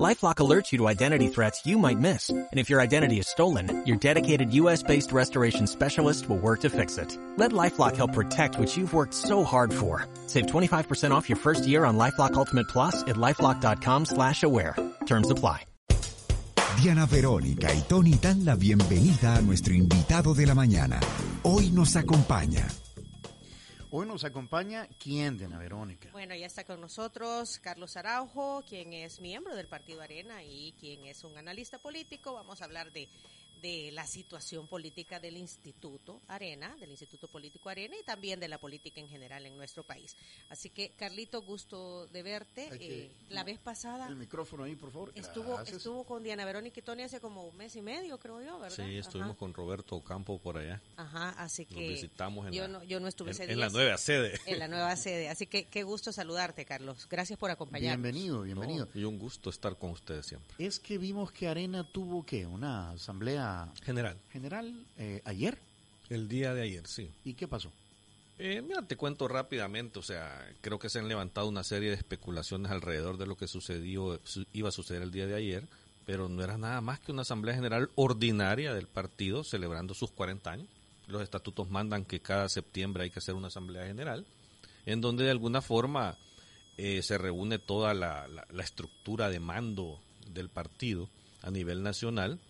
LifeLock alerts you to identity threats you might miss. And if your identity is stolen, your dedicated U.S.-based restoration specialist will work to fix it. Let LifeLock help protect what you've worked so hard for. Save 25% off your first year on LifeLock Ultimate Plus at LifeLock.com slash aware. Terms apply. Diana Verónica y Tony dan la bienvenida a nuestro invitado de la mañana. Hoy nos acompaña Hoy nos acompaña quién, Diana Verónica. Bueno, ya está con nosotros Carlos Araujo, quien es miembro del Partido Arena y quien es un analista político. Vamos a hablar de de la situación política del Instituto Arena, del Instituto Político Arena y también de la política en general en nuestro país. Así que, Carlito, gusto de verte. Eh, la vez pasada... El micrófono ahí, por favor. Estuvo, estuvo con Diana Verónica y Tony hace como un mes y medio, creo yo, ¿verdad? Sí, estuvimos con Roberto Campo por allá. Ajá, así que... visitamos en, yo la, no, yo no estuve en, ese en la nueva sede. En la nueva sede. Así que qué gusto saludarte, Carlos. Gracias por acompañarnos. Bienvenido, bienvenido. No, y un gusto estar con ustedes siempre. Es que vimos que Arena tuvo, ¿qué? Una asamblea... General general eh, ayer. El día de ayer, sí. ¿Y qué pasó? Eh, mira, te cuento rápidamente, o sea, creo que se han levantado una serie de especulaciones alrededor de lo que sucedió, iba a suceder el día de ayer, pero no era nada más que una asamblea general ordinaria del partido celebrando sus 40 años. Los estatutos mandan que cada septiembre hay que hacer una asamblea general, en donde de alguna forma eh, se reúne toda la, la estructura de mando del partido a nivel nacional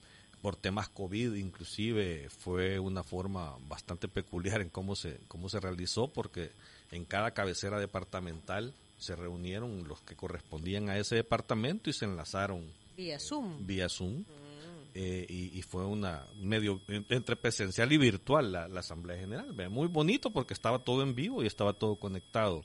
por temas COVID inclusive fue una forma bastante peculiar en cómo se, cómo se realizó porque en cada cabecera departamental se reunieron los que correspondían a ese departamento y se enlazaron vía Zoom. Vía Zoom. Mm. Eh, y, fue una medio entre presencial y virtual la, Asamblea General. Muy bonito porque estaba todo en vivo y estaba todo conectado.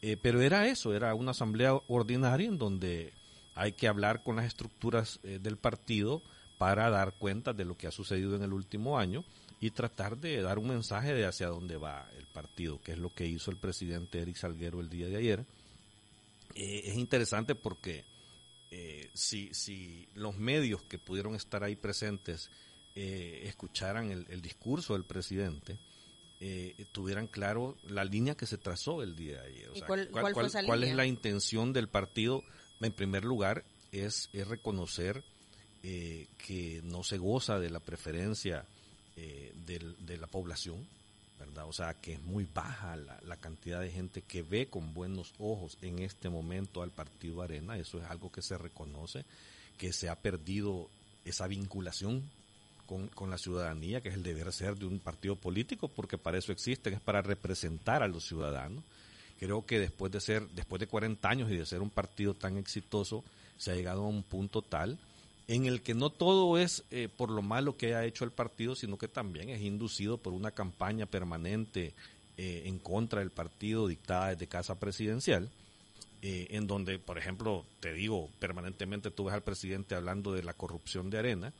Eh, pero era eso, era una asamblea ordinaria en donde hay que hablar con las estructuras eh, del partido, para dar cuenta de lo que ha sucedido en el último año y tratar de dar un mensaje de hacia dónde va el partido, que es lo que hizo el presidente Eric Salguero el día de ayer. Eh, es interesante porque eh, si, si los medios que pudieron estar ahí presentes eh, escucharan el, discurso del presidente, tuvieran claro la línea que se trazó el día de ayer. cuál, es la intención del partido? En primer lugar, es, es reconocer eh, que no se goza de la preferencia eh, de la población, ¿verdad? O sea, que es muy baja la, cantidad de gente que ve con buenos ojos en este momento al Partido Arena, eso es algo que se reconoce, que se ha perdido esa vinculación con, con, la ciudadanía, que es el deber ser de un partido político, porque para eso existen, es para representar a los ciudadanos. Creo que después de ser, después de 40 años y de ser un partido tan exitoso, se ha llegado a un punto tal en el que no todo es eh, por lo malo que ha hecho el partido, sino que también es inducido por una campaña permanente eh, en contra del partido dictada desde casa presidencial, eh, en donde, por ejemplo, te digo, permanentemente tú ves al presidente hablando de la corrupción de arena,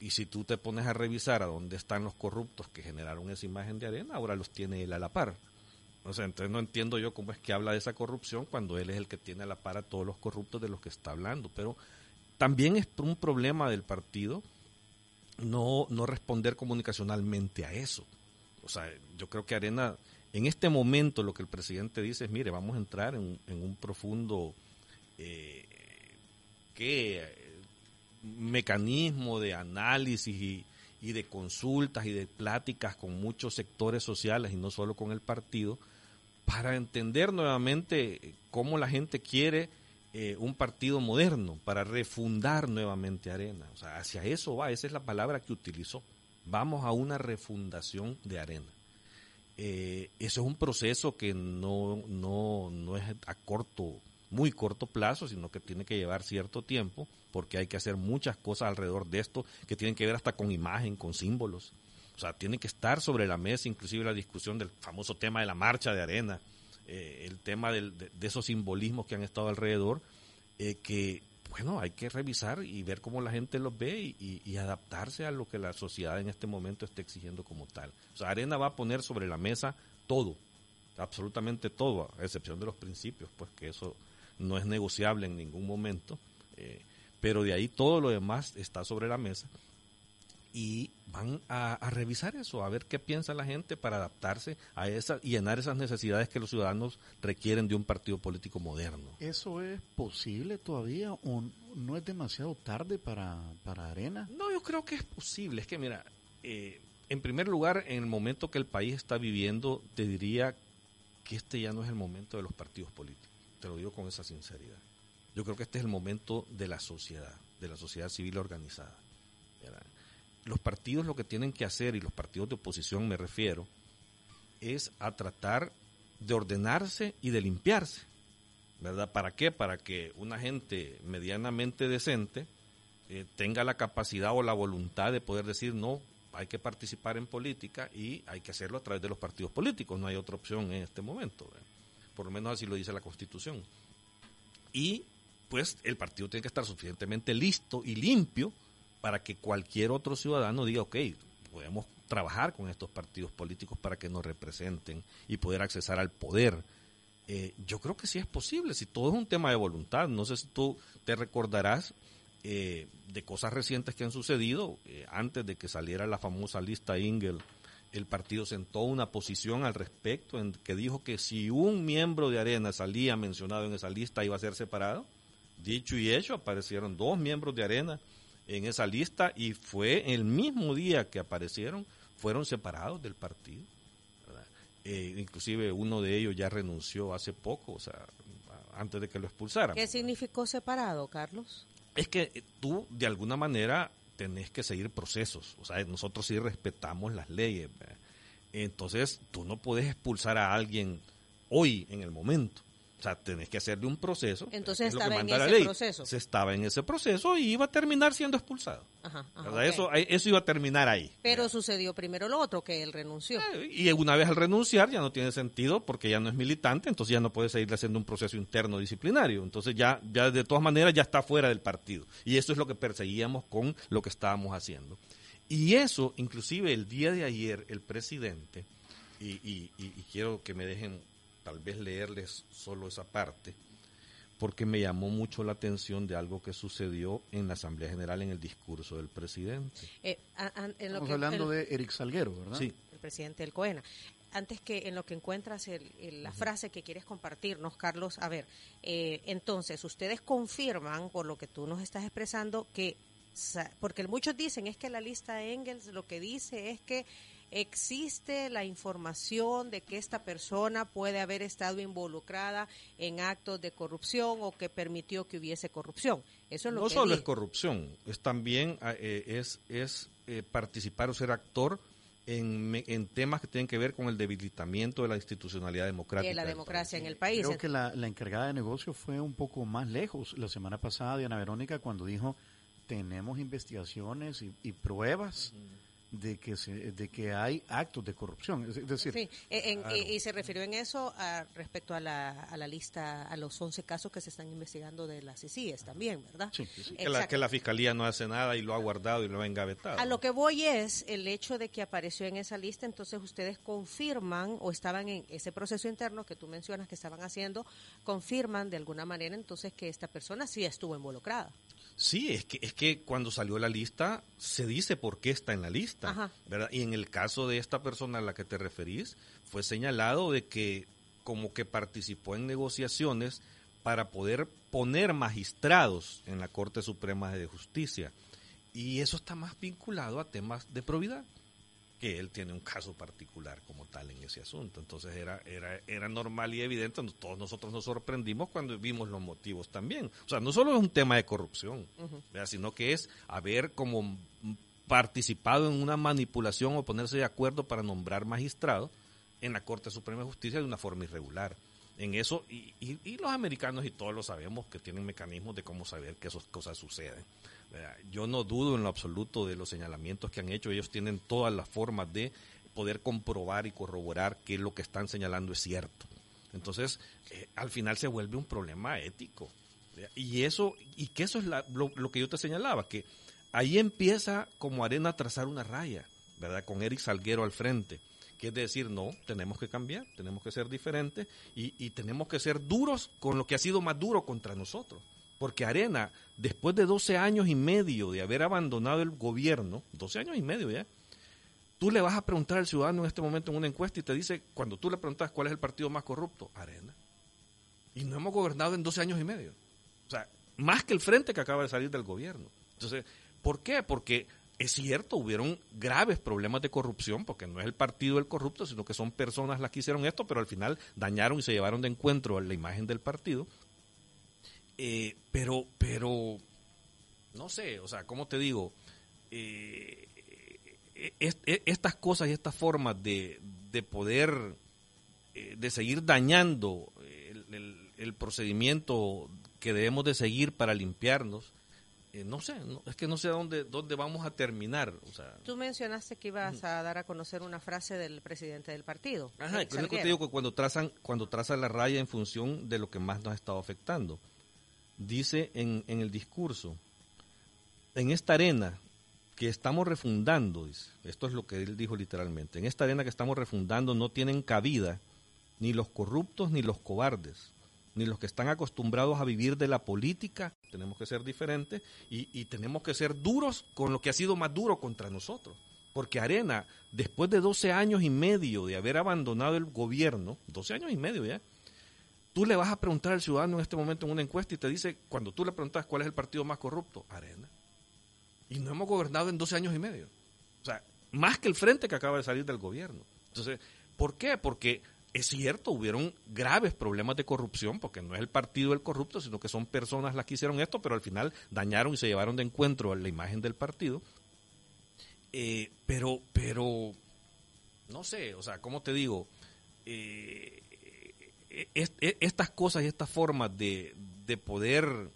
y si tú te pones a revisar a dónde están los corruptos que generaron esa imagen de arena, ahora los tiene él a la par. O sea, entonces no entiendo yo cómo es que habla de esa corrupción cuando él es el que tiene a la par a todos los corruptos de los que está hablando, pero también es un problema del partido no, no responder comunicacionalmente a eso. O sea, yo creo que Arena, en este momento lo que el presidente dice es, mire, vamos a entrar en, un profundo eh, mecanismo de análisis y de consultas y de pláticas con muchos sectores sociales y no solo con el partido, para entender nuevamente cómo la gente quiere eh, un partido moderno, para refundar nuevamente Arena. O sea, hacia eso va, esa es la palabra que utilizó. Vamos a una refundación de Arena. Eh, eso es un proceso que no, no, no es a corto, muy corto plazo, sino que tiene que llevar cierto tiempo, porque hay que hacer muchas cosas alrededor de esto que tienen que ver hasta con imagen, con símbolos. O sea, tiene que estar sobre la mesa inclusive la discusión del famoso tema de la marcha de arena, eh, el tema de, esos simbolismos que han estado alrededor, eh, que, bueno, hay que revisar y ver cómo la gente los ve y, adaptarse a lo que la sociedad en este momento está exigiendo como tal. O sea, Arena va a poner sobre la mesa todo, absolutamente todo, a excepción de los principios, pues que eso no es negociable en ningún momento. Eh, pero de ahí todo lo demás está sobre la mesa y van a, revisar eso, a ver qué piensa la gente para adaptarse a esa y llenar esas necesidades que los ciudadanos requieren de un partido político moderno. ¿Eso es posible todavía o no es demasiado tarde para, para Arena? No, yo creo que es posible. Es que, mira, eh, en primer lugar, en el momento que el país está viviendo, te diría que este ya no es el momento de los partidos políticos. Te lo digo con esa sinceridad. Yo creo que este es el momento de la sociedad, de la sociedad civil organizada los partidos lo que tienen que hacer, y los partidos de oposición me refiero, es a tratar de ordenarse y de limpiarse. ¿Verdad? ¿Para qué? Para que una gente medianamente decente eh, tenga la capacidad o la voluntad de poder decir no, hay que participar en política y hay que hacerlo a través de los partidos políticos, no hay otra opción en este momento. Por lo menos así lo dice la Constitución. Y pues el partido tiene que estar suficientemente listo y limpio para que cualquier otro ciudadano diga, ok, podemos trabajar con estos partidos políticos para que nos representen y poder accesar al poder. Eh, yo creo que sí es posible, si todo es un tema de voluntad. No sé si tú te recordarás eh, de cosas recientes que han sucedido. Eh, antes de que saliera la famosa lista Ingel, el partido sentó una posición al respecto en que dijo que si un miembro de Arena salía mencionado en esa lista iba a ser separado. Dicho y hecho, aparecieron dos miembros de Arena en esa lista y fue el mismo día que aparecieron, fueron separados del partido. Eh, inclusive uno de ellos ya renunció hace poco, o sea, antes de que lo expulsaran. ¿Qué significó separado, Carlos? Es que tú, de alguna manera, tenés que seguir procesos. O sea, nosotros sí respetamos las leyes. Entonces, tú no puedes expulsar a alguien hoy, en el momento. O sea, tenés que hacerle un proceso. Entonces estaba en ese proceso. Se estaba en ese proceso y iba a terminar siendo expulsado. Ajá, eso, eso iba a terminar ahí. Pero sucedió primero lo otro, que él renunció. Eh, y una vez al renunciar ya no tiene sentido porque ya no es militante, entonces ya no puede seguir haciendo un proceso interno disciplinario. Entonces ya, ya de todas maneras ya está fuera del partido. Y eso es lo que perseguíamos con lo que estábamos haciendo. Y eso, inclusive el día de ayer, el presidente, y quiero que me dejen tal vez leerles solo esa parte, porque me llamó mucho la atención de algo que sucedió en la Asamblea General en el discurso del presidente. Eh, Estamos hablando de Eric Salguero, ¿verdad? Sí. El presidente del COENA. Antes que en lo que encuentras la frase que quieres compartirnos, Carlos, a ver, eh, entonces, ustedes confirman, por lo que tú nos estás expresando, que, porque muchos dicen es que la lista Engels lo que dice es que existe la información de que esta persona puede haber estado involucrada en actos de corrupción o que permitió que hubiese corrupción. Eso es lo no solo es corrupción, es también ah, eh, es, es eh, participar o ser actor en, en, temas que tienen que ver con el debilitamiento de la institucionalidad democrática. De la democracia en el país. Creo que la, encargada de negocio fue un poco más lejos la semana pasada, Diana Verónica, cuando dijo tenemos investigaciones y, pruebas de que se, de que hay actos de corrupción. Es decir sí, y, se refirió en eso a, respecto a la, a la lista a los 11 casos que se están investigando de las CICIES también verdad sí, Que, la, que la fiscalía no hace nada y lo ha guardado y lo ha engavetado. A lo que voy es el hecho de que apareció en esa lista entonces ustedes confirman o estaban en ese proceso interno que tú mencionas que estaban haciendo confirman de alguna manera entonces que esta persona sí estuvo involucrada Sí, es que, es que cuando salió la lista se dice por qué está en la lista, ¿verdad? Y en el caso de esta persona a la que te referís, fue señalado de que como que participó en negociaciones para poder poner magistrados en la Corte Suprema de Justicia. Y eso está más vinculado a temas de probidad que él tiene un caso particular como tal en ese asunto. Entonces era, era, era normal y evidente, todos nosotros nos sorprendimos cuando vimos los motivos también. O sea, no solo es un tema de corrupción, sino que es haber como participado en una manipulación o ponerse de acuerdo para nombrar magistrados en la Corte Suprema de Justicia de una forma irregular. En eso, y, y los americanos y todos lo sabemos que tienen mecanismos de cómo saber que esas cosas suceden. Yo no dudo en lo absoluto de los señalamientos que han hecho. Ellos tienen todas las formas de poder comprobar y corroborar que lo que están señalando es cierto. Entonces, eh, al final se vuelve un problema ético. Y eso, y que eso es lo, que yo te señalaba, que ahí empieza como arena a trazar una raya, ¿verdad? Con Eric Salguero al frente. Que es decir, no, tenemos que cambiar, tenemos que ser diferentes y tenemos que ser duros con lo que ha sido más duro contra nosotros Porque Arena, después de 12 años y medio de haber abandonado el gobierno, 12 años y medio ya, tú le vas a preguntar al ciudadano en este momento en una encuesta y te dice, cuando tú le preguntas cuál es el partido más corrupto, Arena. Y no hemos gobernado en 12 años y medio. O sea, más que el frente que acaba de salir del gobierno. Entonces, ¿por qué? Porque es cierto, hubieron graves problemas de corrupción, porque no es el partido el corrupto, sino que son personas las que hicieron esto, pero al final dañaron y se llevaron de encuentro la imagen del partido. Eh, pero, pero, no sé, o sea, ¿cómo te digo? Eh, estas cosas y estas formas de, de poder, eh, de seguir dañando el procedimiento que debemos de seguir para limpiarnos, eh, no sé, es que no sé dónde, dónde vamos a terminar. O sea, Tú mencionaste que ibas a dar a conocer una frase del presidente del partido. Ajá, es que te digo que cuando trazan, cuando trazan la raya en función de lo que más nos ha estado afectando. Dice en, en el discurso, en esta arena que estamos refundando, dice, esto es lo que él dijo literalmente, en esta arena que estamos refundando no tienen cabida ni los corruptos ni los cobardes ni los que están acostumbrados a vivir de la política. Tenemos que ser diferentes y, tenemos que ser duros con lo que ha sido más duro contra nosotros. Porque Arena, después de 12 años y medio de haber abandonado el gobierno, 12 años y medio ya, tú le vas a preguntar al ciudadano en este momento en una encuesta y te dice, cuando tú le preguntas cuál es el partido más corrupto, Arena. Y no hemos gobernado en 12 años y medio. O sea, más que el frente que acaba de salir del gobierno. Entonces, ¿por qué? Porque es cierto, hubieron graves problemas de corrupción, porque no es el partido el corrupto, sino que son personas las que hicieron esto, pero al final dañaron y se llevaron de encuentro la imagen del partido. Eh, pero, pero, no sé, o sea, ¿cómo te digo? Eh, estas cosas y estas formas de, de poder,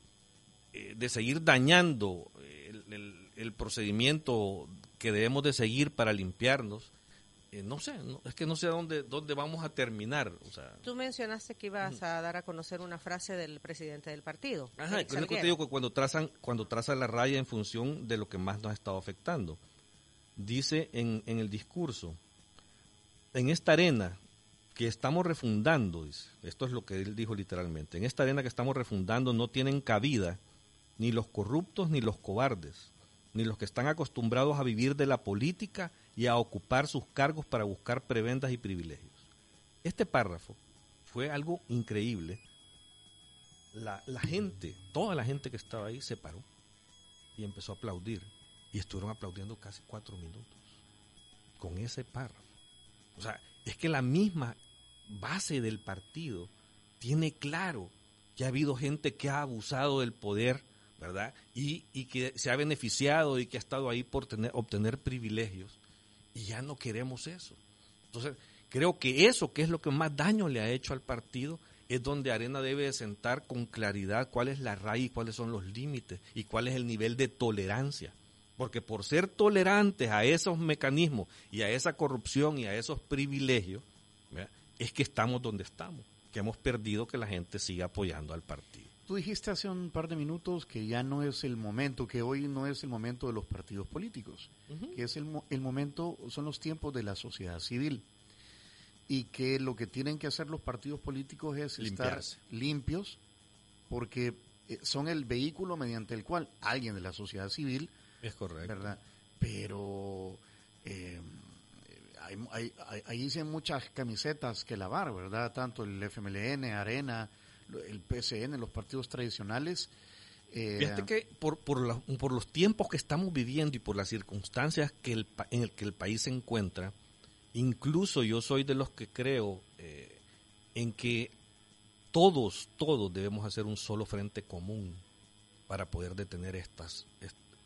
eh, de seguir dañando el procedimiento que debemos de seguir para limpiarnos, eh, no sé, es que no sé dónde, dónde vamos a terminar. O sea, Tú mencionaste que ibas a dar a conocer una frase del presidente del partido. Ajá, es que te digo que cuando trazan, cuando trazan la raya en función de lo que más nos ha estado afectando. Dice en, en el discurso, en esta arena que estamos refundando, esto es lo que él dijo literalmente, en esta arena que estamos refundando no tienen cabida ni los corruptos ni los cobardes, ni los que están acostumbrados a vivir de la política y a ocupar sus cargos para buscar prebendas y privilegios. Este párrafo fue algo increíble. La, gente, toda la gente que estaba ahí se paró y empezó a aplaudir. Y estuvieron aplaudiendo casi cuatro minutos con ese párrafo. O sea, es que la misma base del partido tiene claro que ha habido gente que ha abusado del poder, ¿verdad? Y, que se ha beneficiado y que ha estado ahí por tener, obtener privilegios y ya no queremos eso. Entonces, creo que eso, que es lo que más daño le ha hecho al partido, es donde Arena debe sentar con claridad cuál es la raíz, cuáles son los límites y cuál es el nivel de tolerancia. Porque por ser tolerantes a esos mecanismos y a esa corrupción y a esos privilegios, es que estamos donde estamos, que hemos perdido que la gente siga apoyando al partido. Tú dijiste hace un par de minutos que ya no es el momento, que hoy no es el momento de los partidos políticos, que es el, el momento, son los tiempos de la sociedad civil y que lo que tienen que hacer los partidos políticos es estar limpios porque eh, son el vehículo mediante el cual alguien de la sociedad civil es correcto verdad pero eh, hay, hay, dicen muchas camisetas que lavar verdad tanto el FMLN Arena el PSN, los partidos tradicionales. Eh, Fíjate que por, por, por, los tiempos que estamos viviendo y por las circunstancias que el, en el que el país se encuentra, incluso yo soy de los que creo eh, en que todos, todos debemos hacer un solo frente común para poder detener estas,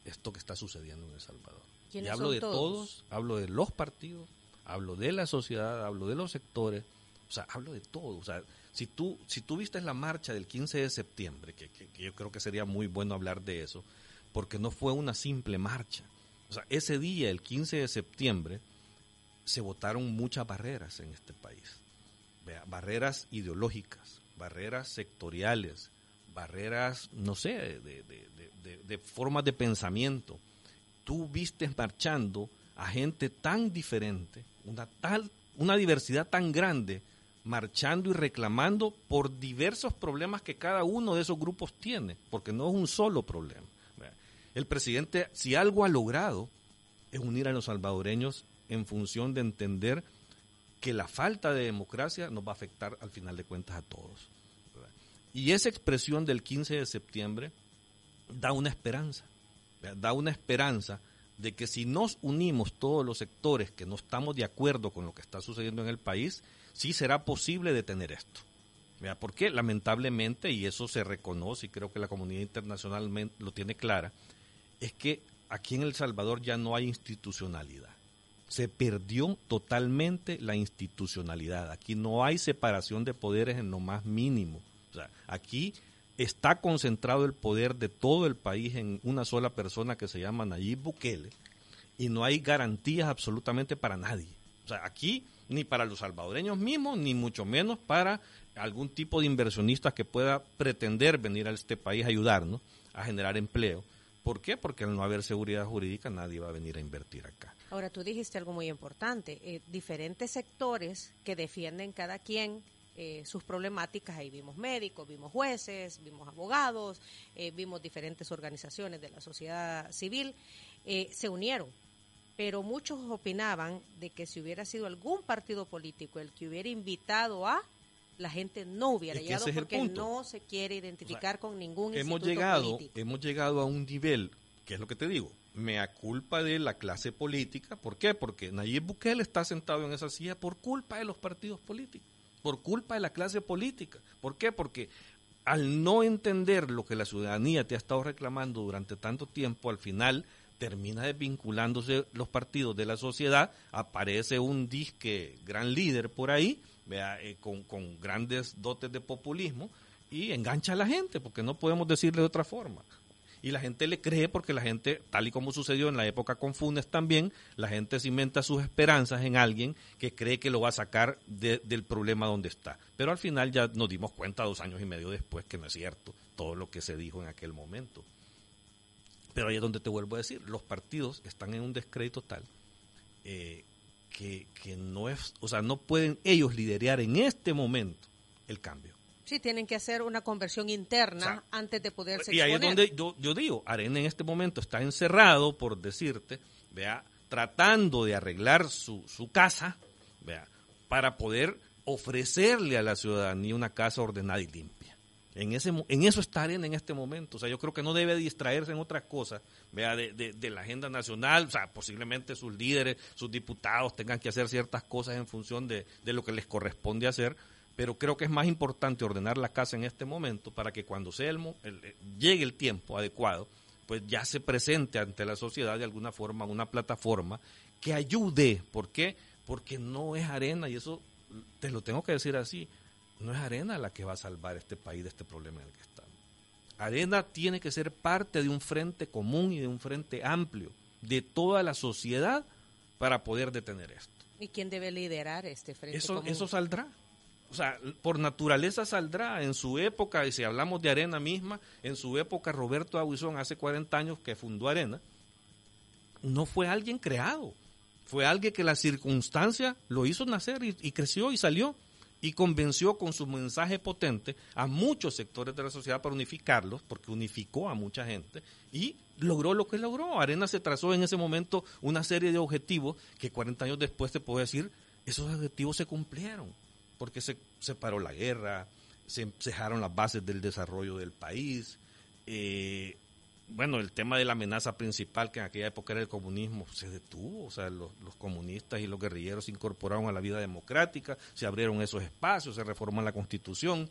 esto que está sucediendo en El Salvador. Y hablo de todos? hablo de los partidos, hablo de la sociedad, hablo de los sectores, o sea, hablo de todo. O sea, si tú, si tú viste la marcha del 15 de septiembre, que, yo creo que sería muy bueno hablar de eso, porque no fue una simple marcha. O sea, ese día, el 15 de septiembre, se votaron muchas barreras en este país. barreras ideológicas, barreras sectoriales, barreras, no sé, de, de, formas de pensamiento. Tú viste marchando a gente tan diferente, una tal, una diversidad tan grande marchando y reclamando por diversos problemas que cada uno de esos grupos tiene, porque no es un solo problema. El presidente, si algo ha logrado, es unir a los salvadoreños en función de entender que la falta de democracia nos va a afectar al final de cuentas a todos. Y esa expresión del 15 de septiembre da una esperanza, da una esperanza de que si nos unimos todos los sectores que no estamos de acuerdo con lo que está sucediendo en el país, sí será posible detener esto. Porque lamentablemente, y eso se reconoce y creo que la comunidad internacional lo tiene clara, es que aquí en El Salvador ya no hay institucionalidad. Se perdió totalmente la institucionalidad. Aquí no hay separación de poderes en lo más mínimo. O sea, aquí está concentrado el poder de todo el país en una sola persona que se llama Nayib Bukele y no hay garantías absolutamente para nadie. O sea, aquí ni para los salvadoreños mismos, ni mucho menos para algún tipo de inversionista que pueda pretender venir a este país a ayudarnos a generar empleo. ¿Por qué? Porque al no haber seguridad jurídica nadie va a venir a invertir acá. Ahora, tú dijiste algo muy importante, eh, diferentes sectores que defienden cada quien eh, sus problemáticas, ahí vimos médicos, vimos jueces, vimos abogados, eh, vimos diferentes organizaciones de la sociedad civil, se unieron. Pero muchos opinaban de que si hubiera sido algún partido político el que hubiera invitado a la gente no hubiera llegado porque no se quiere identificar con ningún hemos llegado hemos llegado a un nivel que es lo que te digo mea culpa de la clase política. ¿por qué? porque Nayib Bukele está sentado en esa silla por culpa de los partidos políticos por culpa de la clase política ¿por qué? porque al no entender lo que la ciudadanía te ha estado reclamando durante tanto tiempo al final termina desvinculándose los partidos de la sociedad, aparece un disque gran líder por ahí, eh, con, con, grandes dotes de populismo, y engancha a la gente, porque no podemos decirle de otra forma. Y la gente le cree porque la gente, tal y como sucedió en la época con Funes también, la gente cimenta sus esperanzas en alguien que cree que lo va a sacar del problema donde está. Pero al final ya nos dimos cuenta dos años y medio después que no es cierto todo lo que se dijo en aquel momento. Pero ahí es donde te vuelvo a decir, los partidos están en un descrédito tal eh, que, no es, o sea, no pueden ellos liderar en este momento el cambio. Sí, tienen que hacer una conversión interna antes de poderse Y ahí es donde yo, digo, Arena en este momento está encerrado, por decirte, vea, tratando de arreglar su, su casa, vea, para poder ofrecerle a la ciudadanía una casa ordenada y limpia. En, ese, en eso está Arena en este momento. O sea, yo creo que no debe distraerse en otras cosas, vea, de, de, la agenda nacional. O sea, posiblemente sus líderes, sus diputados tengan que hacer ciertas cosas en función de, de lo que les corresponde hacer. Pero creo que es más importante ordenar la casa en este momento para que cuando sea el, eh, llegue el tiempo adecuado, pues ya se presente ante la sociedad de alguna forma una plataforma que ayude. ¿Por qué? Porque no es arena y eso te lo tengo que decir así no es Arena la que va a salvar este país de este problema en el que estamos. Arena tiene que ser parte de un frente común y de un frente amplio de toda la sociedad para poder detener esto. ¿Y quién debe liderar este frente eso, común? Eso saldrá. O sea, por naturaleza saldrá. En su época, y si hablamos de Arena misma, en su época Roberto Aguizón, hace 40 años que fundó Arena, no fue alguien creado. Fue alguien que la circunstancia lo hizo nacer y creció y salió y convenció con su mensaje potente a muchos sectores de la sociedad para unificarlos, porque unificó a mucha gente y logró lo que logró. Arena se trazó en ese momento una serie de objetivos que 40 años después te puedo decir, esos objetivos se cumplieron, porque se separó la guerra, se cejaron las bases del desarrollo del país, eh, bueno, el tema de la amenaza principal, que en aquella época era el comunismo, se detuvo. O sea, los, comunistas y los guerrilleros se incorporaron a la vida democrática, se abrieron esos espacios, se reformó la constitución.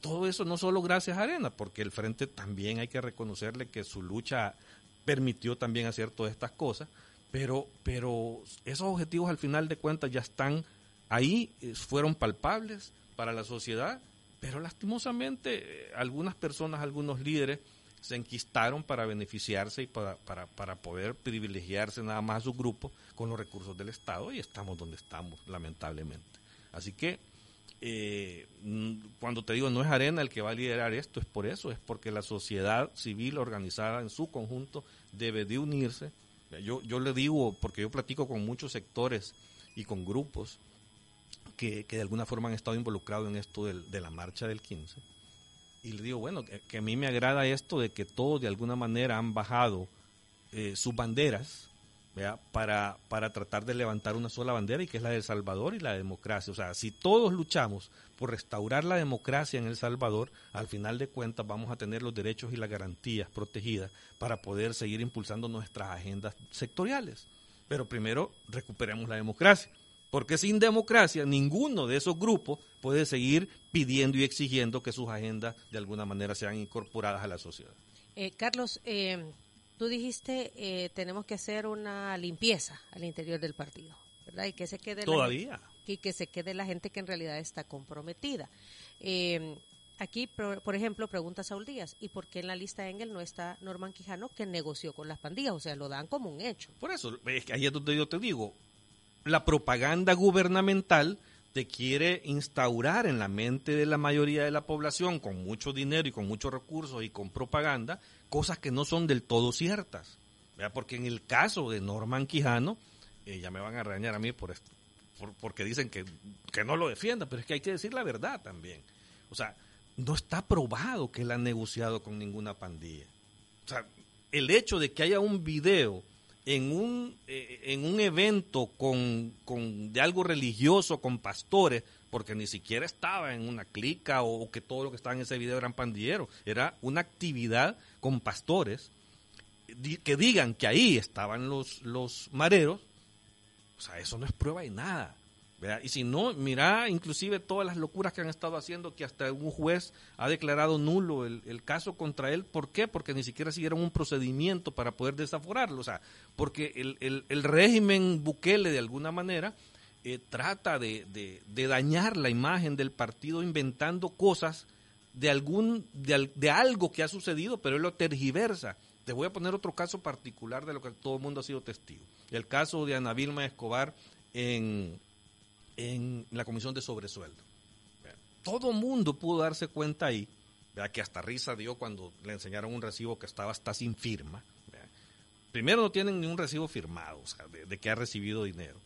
Todo eso no solo gracias a Arena, porque el Frente también hay que reconocerle que su lucha permitió también hacer todas estas cosas, pero, pero esos objetivos al final de cuentas ya están ahí, eh, fueron palpables para la sociedad, pero lastimosamente eh, algunas personas, algunos líderes, se enquistaron para beneficiarse y para, para, para, poder privilegiarse nada más a su grupo con los recursos del Estado y estamos donde estamos, lamentablemente. Así que eh, cuando te digo no es Arena el que va a liderar esto, es por eso, es porque la sociedad civil organizada en su conjunto debe de unirse. Yo, yo le digo, porque yo platico con muchos sectores y con grupos, que, de alguna forma han estado involucrados en esto de la marcha del 15. Y le digo, bueno, que, a mí me agrada esto de que todos de alguna manera han bajado eh, sus banderas Para, para tratar de levantar una sola bandera y que es la de El Salvador y la democracia. O sea, si todos luchamos por restaurar la democracia en El Salvador, al final de cuentas vamos a tener los derechos y las garantías protegidas para poder seguir impulsando nuestras agendas sectoriales. Pero primero recuperemos la democracia. Porque sin democracia ninguno de esos grupos puede seguir pidiendo y exigiendo que sus agendas de alguna manera sean incorporadas a la sociedad. Eh, Carlos, eh, tú dijiste eh, tenemos que hacer una limpieza al interior del partido, ¿verdad? Y que se quede todavía y que se quede la gente que en realidad está comprometida. Eh, aquí, por, ejemplo, pregunta Saúl Díaz, ¿y por qué en la lista Engel no está Norman Quijano que negoció con las pandillas? O sea, lo dan como un hecho. Por eso, es que ahí es donde yo te digo, la propaganda gubernamental te quiere instaurar en la mente de la mayoría de la población con mucho dinero y con muchos recursos y con propaganda cosas que no son del todo ciertas. Porque en el caso de Norman Quijano, eh, ya me van a regañar a mí por esto, porque dicen que, que no lo defienda, pero es que hay que decir la verdad también. O sea, no está probado que él ha negociado con ninguna pandilla. O sea, el hecho de que haya un video en un, eh, en un evento con, de algo religioso, con pastores, porque ni siquiera estaba en una clica o, que todo lo que estaba en ese video eran pandilleros, era una actividad con pastores que digan que ahí estaban los, los mareros, o sea, eso no es prueba de nada. Y si no, mira inclusive todas las locuras que han estado haciendo, que hasta un juez ha declarado nulo el, caso contra él. ¿Por qué? Porque ni siquiera siguieron un procedimiento para poder desaforarlo. O sea, porque el, el, régimen Bukele de alguna manera eh, trata de, de, dañar la imagen del partido inventando cosas de, algún, de, de algo que ha sucedido, pero él lo tergiversa. Te voy a poner otro caso particular de lo que todo el mundo ha sido testigo. El caso de Ana Vilma Escobar en en la comisión de sobresueldo. Todo mundo pudo darse cuenta ahí, que hasta risa dio cuando le enseñaron un recibo que estaba hasta sin firma. Primero no tienen ni un recibo firmado, de, que ha recibido dinero.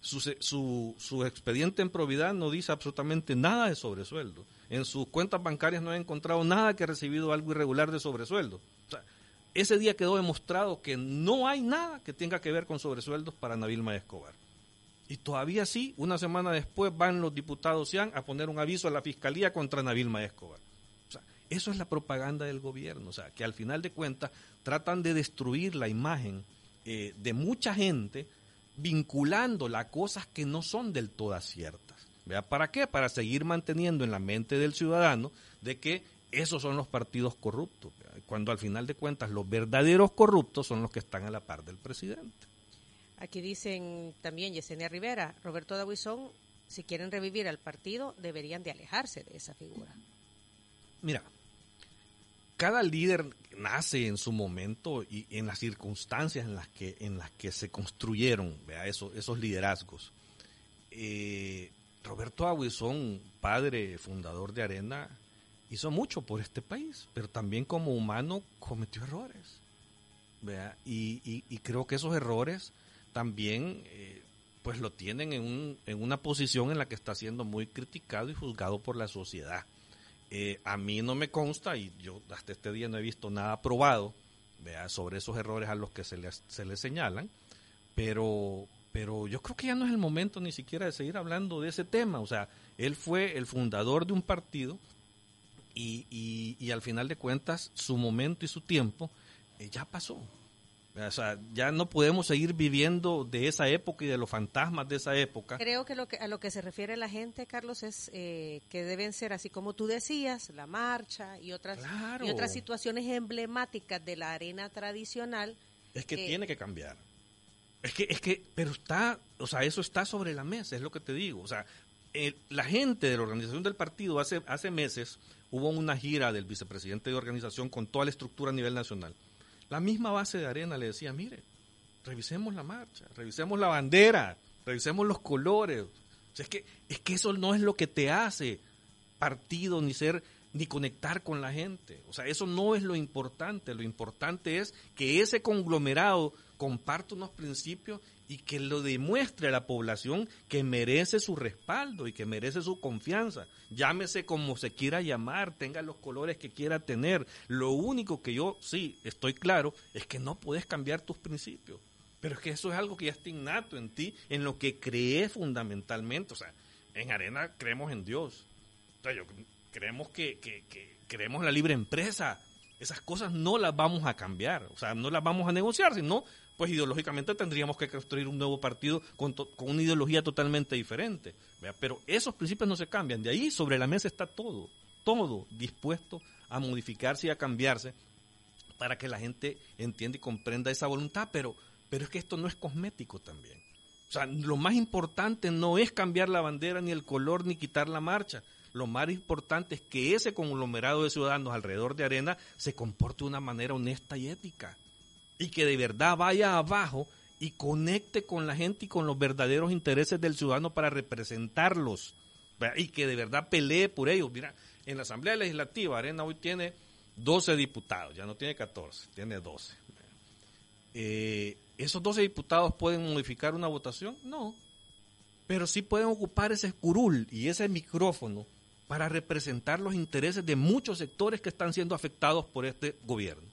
Su, expediente en probidad no dice absolutamente nada de sobresueldo. En sus cuentas bancarias no ha encontrado nada que ha recibido algo irregular de sobresueldo. ese día quedó demostrado que no hay nada que tenga que ver con sobresueldos para Navilma Escobar. Y todavía sí, una semana después van los diputados Cian a poner un aviso a la fiscalía contra Nabil Escobar. O sea, eso es la propaganda del gobierno, o sea, que al final de cuentas tratan de destruir la imagen eh, de mucha gente vinculándola a cosas que no son del todas ciertas. ¿Vea? ¿Para qué? Para seguir manteniendo en la mente del ciudadano de que esos son los partidos corruptos, cuando al final de cuentas los verdaderos corruptos son los que están a la par del presidente. Aquí dicen también Yesenia Rivera, Roberto Dabuizón, si quieren revivir al partido, deberían de alejarse de esa figura. Mira, cada líder nace en su momento y en las circunstancias en las que, en las que se construyeron esos, esos liderazgos. Eh, Roberto Aguizón, padre fundador de Arena, hizo mucho por este país, pero también como humano cometió errores. ¿vea? y, creo que esos errores también eh, pues lo tienen en, un, en, una posición en la que está siendo muy criticado y juzgado por la sociedad. Eh, a mí no me consta, y yo hasta este día no he visto nada probado vea, sobre esos errores a los que se les, se les señalan, pero, pero yo creo que ya no es el momento ni siquiera de seguir hablando de ese tema. O sea, él fue el fundador de un partido y, y, al final de cuentas su momento y su tiempo eh, ya pasó. O sea, ya no podemos seguir viviendo de esa época y de los fantasmas de esa época. Creo que, lo que a lo que se refiere la gente, Carlos, es eh, que deben ser, así como tú decías, la marcha y otras, y otras situaciones emblemáticas de la arena tradicional. Es que tiene que cambiar. Es que, es que, pero está, o sea, eso está sobre la mesa, es lo que te digo. O sea, la gente de la organización del partido hace, hace meses hubo una gira del vicepresidente de organización con toda la estructura a nivel nacional la misma base de arena le decía, mire, revisemos la marcha, revisemos la bandera, revisemos los colores. es, que, es que eso no es lo que te hace partido ni ser ni conectar con la gente. O sea, eso no es lo importante. Lo importante es que ese conglomerado comparte unos principios y que lo demuestre a la población que merece su respaldo y que merece su confianza. Llámese como se quiera llamar, tenga los colores que quiera tener. Lo único que yo sí estoy claro es que no puedes cambiar tus principios. Pero es que eso es algo que ya está innato en ti, en lo que crees fundamentalmente. O sea, en Arena creemos en Dios. Creemos que, que creemos en la libre empresa. Esas cosas no las vamos a cambiar. O sea, no las vamos a negociar, sino pues ideológicamente tendríamos que construir un nuevo partido con, con una ideología totalmente diferente. Pero esos principios no se cambian. De ahí sobre la mesa está todo, todo dispuesto a modificarse y a cambiarse para que la gente entienda y comprenda esa voluntad. Pero, pero es que esto no es cosmético también. O sea, lo más importante no es cambiar la bandera, ni el color, ni quitar la marcha. Lo más importante es que ese conglomerado de ciudadanos alrededor de Arena se comporte de una manera honesta y ética y que de verdad vaya abajo y conecte con la gente y con los verdaderos intereses del ciudadano para representarlos y que de verdad pelee por ellos. Mira, en la Asamblea Legislativa Arena hoy tiene 12 diputados, ya no tiene 14, tiene 12. Eh, ¿Esos 12 diputados pueden modificar una votación? No, pero sí pueden ocupar ese curul y ese micrófono para representar los intereses de muchos sectores que están siendo afectados por este gobierno.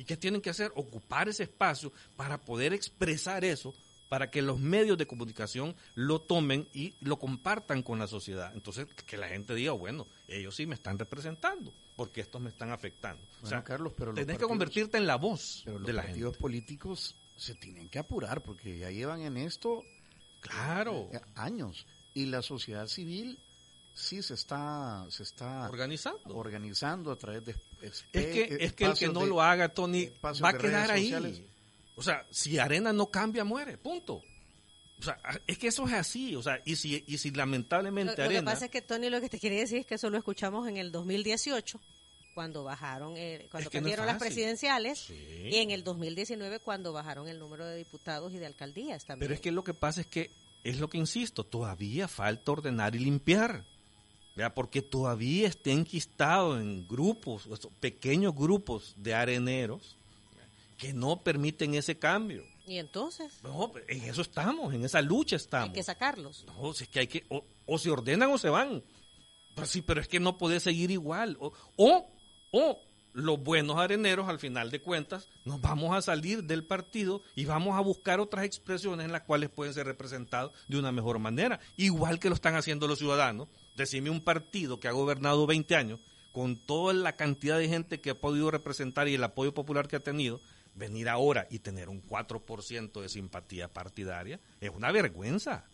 ¿Y qué tienen que hacer? Ocupar ese espacio para poder expresar eso, para que los medios de comunicación lo tomen y lo compartan con la sociedad. Entonces, que la gente diga, bueno, ellos sí me están representando, porque estos me están afectando. o sea, Carlos, pero tenés que convertirte en la voz pero de la gente. Los partidos políticos se tienen que apurar, porque ya llevan en esto claro años. Y la sociedad civil sí se está se está organizando. organizando a través de es que es que el que no lo haga Tony va a quedar ahí. o sea si arena no cambia muere punto. O sea, es que eso es así, o sea, y si, y si lamentablemente lo, Arena... Lo que pasa es que Tony lo que te quiere decir es que eso lo escuchamos en el 2018, cuando bajaron, eh, cuando es las presidenciales, y en el 2019 cuando bajaron el número de diputados y de alcaldías también. Pero es que lo que pasa es que, es lo que insisto, todavía falta ordenar y limpiar porque todavía está enquistado en grupos, pequeños grupos de areneros que no permiten ese cambio. ¿Y entonces? No, en eso estamos, en esa lucha estamos. Hay que sacarlos. No, es que hay que, o, se ordenan o se van. Pero sí, pero es que no puede seguir igual. O, o, o los buenos areneros, al final de cuentas, nos vamos a salir del partido y vamos a buscar otras expresiones en las cuales pueden ser representados de una mejor manera, igual que lo están haciendo los ciudadanos decime un partido que ha gobernado 20 años, con toda la cantidad de gente que ha podido representar y el apoyo popular que ha tenido, venir ahora y tener un 4% de simpatía partidaria, es una vergüenza,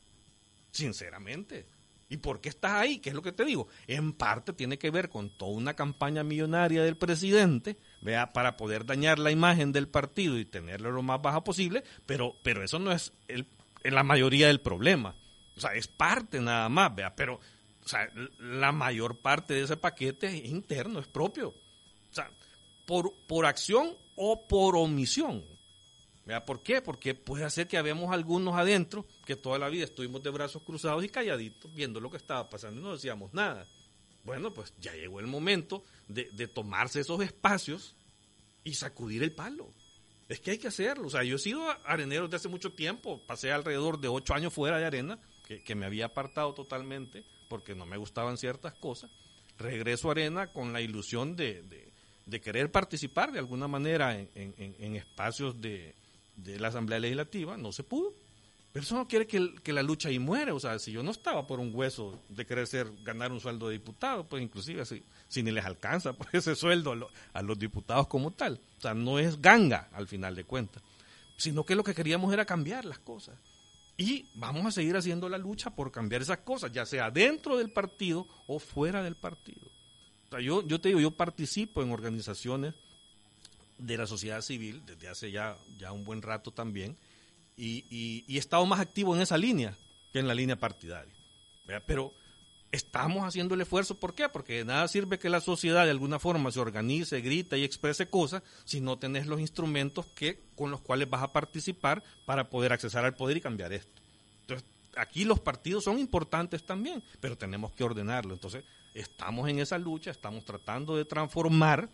sinceramente. ¿Y por qué estás ahí? ¿Qué es lo que te digo? En parte tiene que ver con toda una campaña millonaria del presidente, vea, para poder dañar la imagen del partido y tenerlo lo más baja posible, pero, pero eso no es el, la mayoría del problema. O sea, es parte nada más, vea, pero o sea, la mayor parte de ese paquete es interno, es propio. O sea, por, por acción o por omisión. ¿Por qué? Porque puede hacer que habemos algunos adentro que toda la vida estuvimos de brazos cruzados y calladitos viendo lo que estaba pasando y no decíamos nada. Bueno, pues ya llegó el momento de, de tomarse esos espacios y sacudir el palo. Es que hay que hacerlo. O sea, yo he sido arenero desde hace mucho tiempo. Pasé alrededor de ocho años fuera de arena, que, que me había apartado totalmente porque no me gustaban ciertas cosas. Regreso a Arena con la ilusión de, de, querer participar de alguna manera en, en, espacios de, de, la Asamblea Legislativa. No se pudo. Pero eso no quiere que, que, la lucha ahí muere. O sea, si yo no estaba por un hueso de querer ser, ganar un sueldo de diputado, pues inclusive si, si ni les alcanza por ese sueldo a, a los diputados como tal. O sea, no es ganga al final de cuentas. Sino que lo que queríamos era cambiar las cosas. Y vamos a seguir haciendo la lucha por cambiar esas cosas, ya sea dentro del partido o fuera del partido. yo, yo te digo, yo participo en organizaciones de la sociedad civil desde hace ya, ya un buen rato también y, y, he estado más activo en esa línea que en la línea partidaria. Pero estamos haciendo el esfuerzo, ¿por qué? Porque de nada sirve que la sociedad de alguna forma se organice, grita y exprese cosas si no tenés los instrumentos que, con los cuales vas a participar para poder accesar al poder y cambiar esto. Entonces, aquí los partidos son importantes también, pero tenemos que ordenarlo. Entonces, estamos en esa lucha, estamos tratando de transformar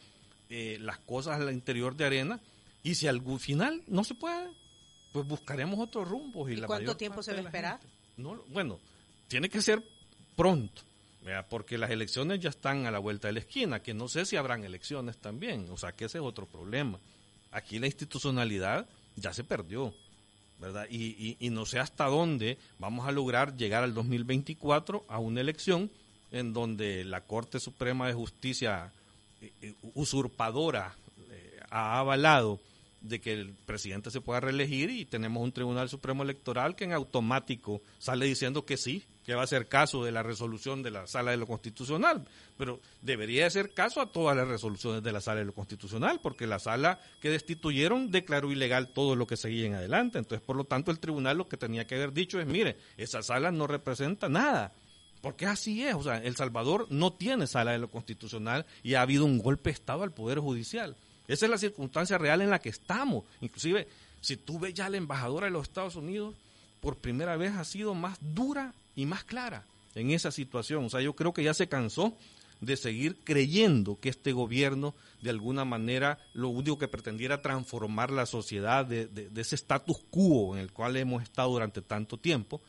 eh, las cosas al interior de Arena y si al final no se puede, pues buscaremos otros rumbos. ¿Y, ¿Y la cuánto tiempo se va a esperar? No, bueno, tiene que ser pronto, porque las elecciones ya están a la vuelta de la esquina, que no sé si habrán elecciones también, o sea que ese es otro problema. Aquí la institucionalidad ya se perdió, ¿verdad? Y no sé hasta dónde vamos a lograr llegar al 2024 a una elección en donde la Corte Suprema de Justicia eh, eh, usurpadora eh, ha avalado de que el presidente se pueda reelegir y tenemos un Tribunal Supremo Electoral que en automático sale diciendo que sí, que va a hacer caso de la resolución de la Sala de lo Constitucional, pero debería hacer caso a todas las resoluciones de la Sala de lo Constitucional, porque la Sala que destituyeron declaró ilegal todo lo que seguía en adelante, entonces por lo tanto el Tribunal lo que tenía que haber dicho es, mire, esa Sala no representa nada, porque así es, o sea, El Salvador no tiene sala de lo constitucional y ha habido un golpe de Estado al Poder Judicial. Esa es la circunstancia real en la que estamos. Inclusive, si tú ves ya la embajadora de los Estados Unidos, por primera vez ha sido más dura y más clara en esa situación. O sea, yo creo que ya se cansó de seguir creyendo que este gobierno de alguna manera lo único que pretendiera transformar la sociedad de, de- de ese status quo en el cual hemos estado durante tanto tiempo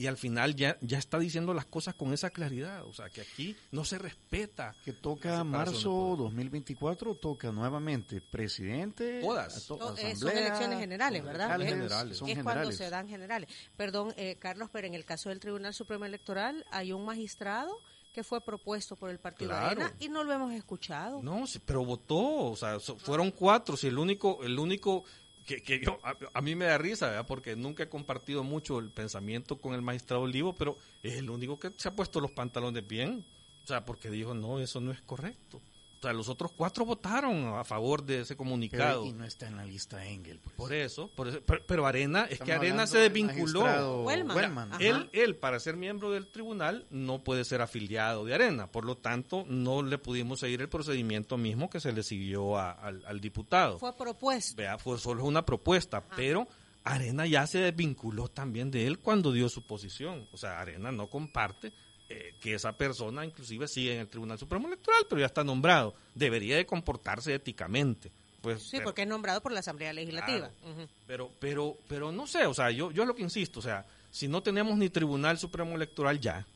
y al final ya, ya está diciendo las cosas con esa claridad. O sea, que aquí no se respeta. Que toca marzo poderes. 2024, toca nuevamente presidente. Todas. a to- No, eh, son elecciones generales, ¿verdad? generales. Son es generales. cuando se dan generales. Perdón, eh, Carlos, pero en el caso del Tribunal Supremo Electoral hay un magistrado que fue propuesto por el Partido Claro. Arena y no lo hemos escuchado. No, pero votó, o sea, so- fueron cuatro, si el único, el único que, que yo, a, mí me da risa, porque nunca he compartido mucho el pensamiento con el magistrado Olivo, pero es el único que se ha puesto los pantalones bien, o sea, porque dijo, no, eso no es correcto. O sea, los otros cuatro votaron a favor de ese Pero, comunicado. y no está en la lista Engel. pues. Por eso, por eso pero, pero Arena, es que Arena se desvinculó. Wellman. Él, él, para ser miembro del tribunal, no puede ser afiliado de Arena. Por lo tanto, no le pudimos seguir el procedimiento mismo que se le siguió a- al, al diputado. Fue propuesto. Vea, fue solo una propuesta, pero Arena ya se desvinculó también de él cuando dio su posición. O sea, Arena no comparte eh, que esa persona inclusive sigue en el Tribunal Supremo Electoral, pero ya está nombrado. Debería de comportarse éticamente. Pues, Sí, pero- porque es nombrado por la Asamblea Legislativa. Claro. Pero, pero, pero no sé, o sea, yo, yo es lo que insisto, o sea, si no tenemos ni Tribunal Supremo Electoral ya,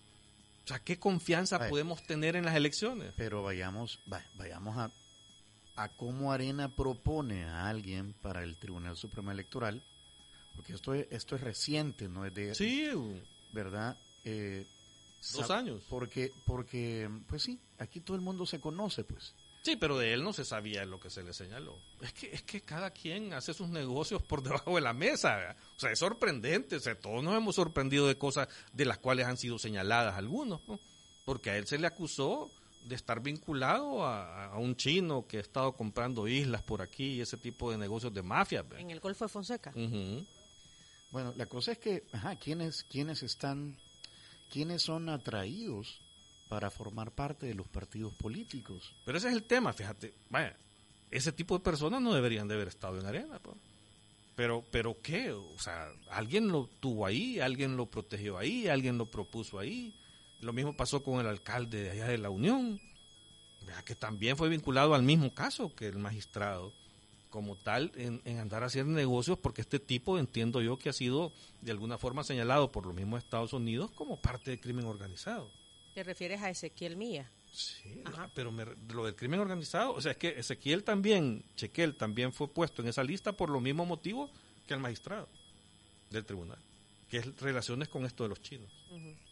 o sea, ¿qué confianza Ay. podemos tener en las elecciones? Pero vayamos, va- vayamos a, a cómo Arena propone a alguien para el Tribunal Supremo Electoral, porque esto es, esto es reciente, no es de, Sí, ¿verdad? Eh, Dos años. Porque, porque, pues sí, aquí todo el mundo se conoce, pues. sí, pero de él no se sabía lo que se le señaló. Es que, es que cada quien hace sus negocios por debajo de la mesa. ¿verdad? O sea, es sorprendente. O sea, todos nos hemos sorprendido de cosas de las cuales han sido señaladas algunos, ¿no? Porque a él se le acusó de estar vinculado a, a un chino que ha estado comprando islas por aquí y ese tipo de negocios de mafia. ¿verdad? En el Golfo de Fonseca. Bueno, la cosa es que, ajá, ¿quiénes, quiénes están, quiénes son atraídos para formar parte de los partidos políticos? Pero ese es el tema, fíjate. Vaya, ese tipo de personas no deberían de haber estado en arena. pues. Pero, pero ¿qué? O sea, alguien lo tuvo ahí, alguien lo protegió ahí, alguien lo propuso ahí. Lo mismo pasó con el alcalde de allá de la Unión, que también fue vinculado al mismo caso que el magistrado, como tal, en, en andar a hacer negocios, porque este tipo entiendo yo que ha sido de alguna forma señalado por los mismos Estados Unidos como parte del crimen organizado. Te refieres a Ezequiel Mía. Sí, Ajá. no, pero me- lo del crimen organizado, o sea, es que Ezequiel también, Chequel también fue puesto en esa lista por los mismos motivos que el magistrado del tribunal, que es relaciones con esto de los chinos.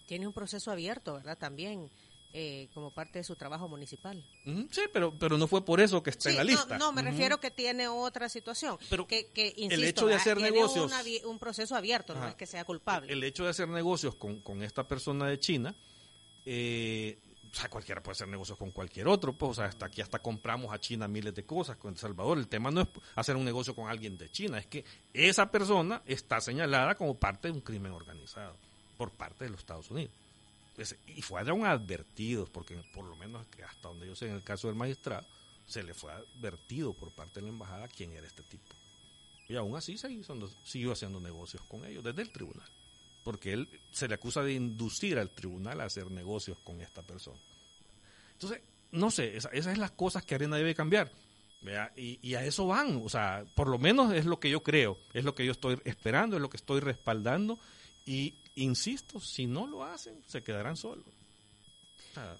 Tiene un proceso abierto, ¿verdad? También eh, como parte de su trabajo municipal. Sí, pero, pero no fue por eso que está Sí, en la no, lista. No, me Ujú. refiero que tiene otra situación. Pero que, que, el hecho de ¿verdad? hacer Tiene negocios- una un proceso abierto, no es que sea culpable. El hecho de hacer negocios con, con esta persona de China, eh, o sea, cualquiera puede hacer negocios con cualquier otro, pues, o sea, hasta aquí hasta compramos a China miles de cosas con El Salvador. El tema no es hacer un negocio con alguien de China, es que esa persona está señalada como parte de un crimen organizado por parte de los Estados Unidos. Entonces, y fueron advertidos, porque por lo menos hasta donde yo sé, en el caso del magistrado, se le fue advertido por parte de la embajada quién era este tipo. Y aún así siguió haciendo, siguió haciendo negocios con ellos desde el tribunal. Porque él se le acusa de inducir al tribunal a hacer negocios con esta persona. Entonces, no sé, esa- esas son las cosas que Arena debe cambiar. Y, y, a eso van, o sea, por lo menos es lo que yo creo, es lo que yo estoy esperando, es lo que estoy respaldando y insisto, si no lo hacen, se quedarán solos.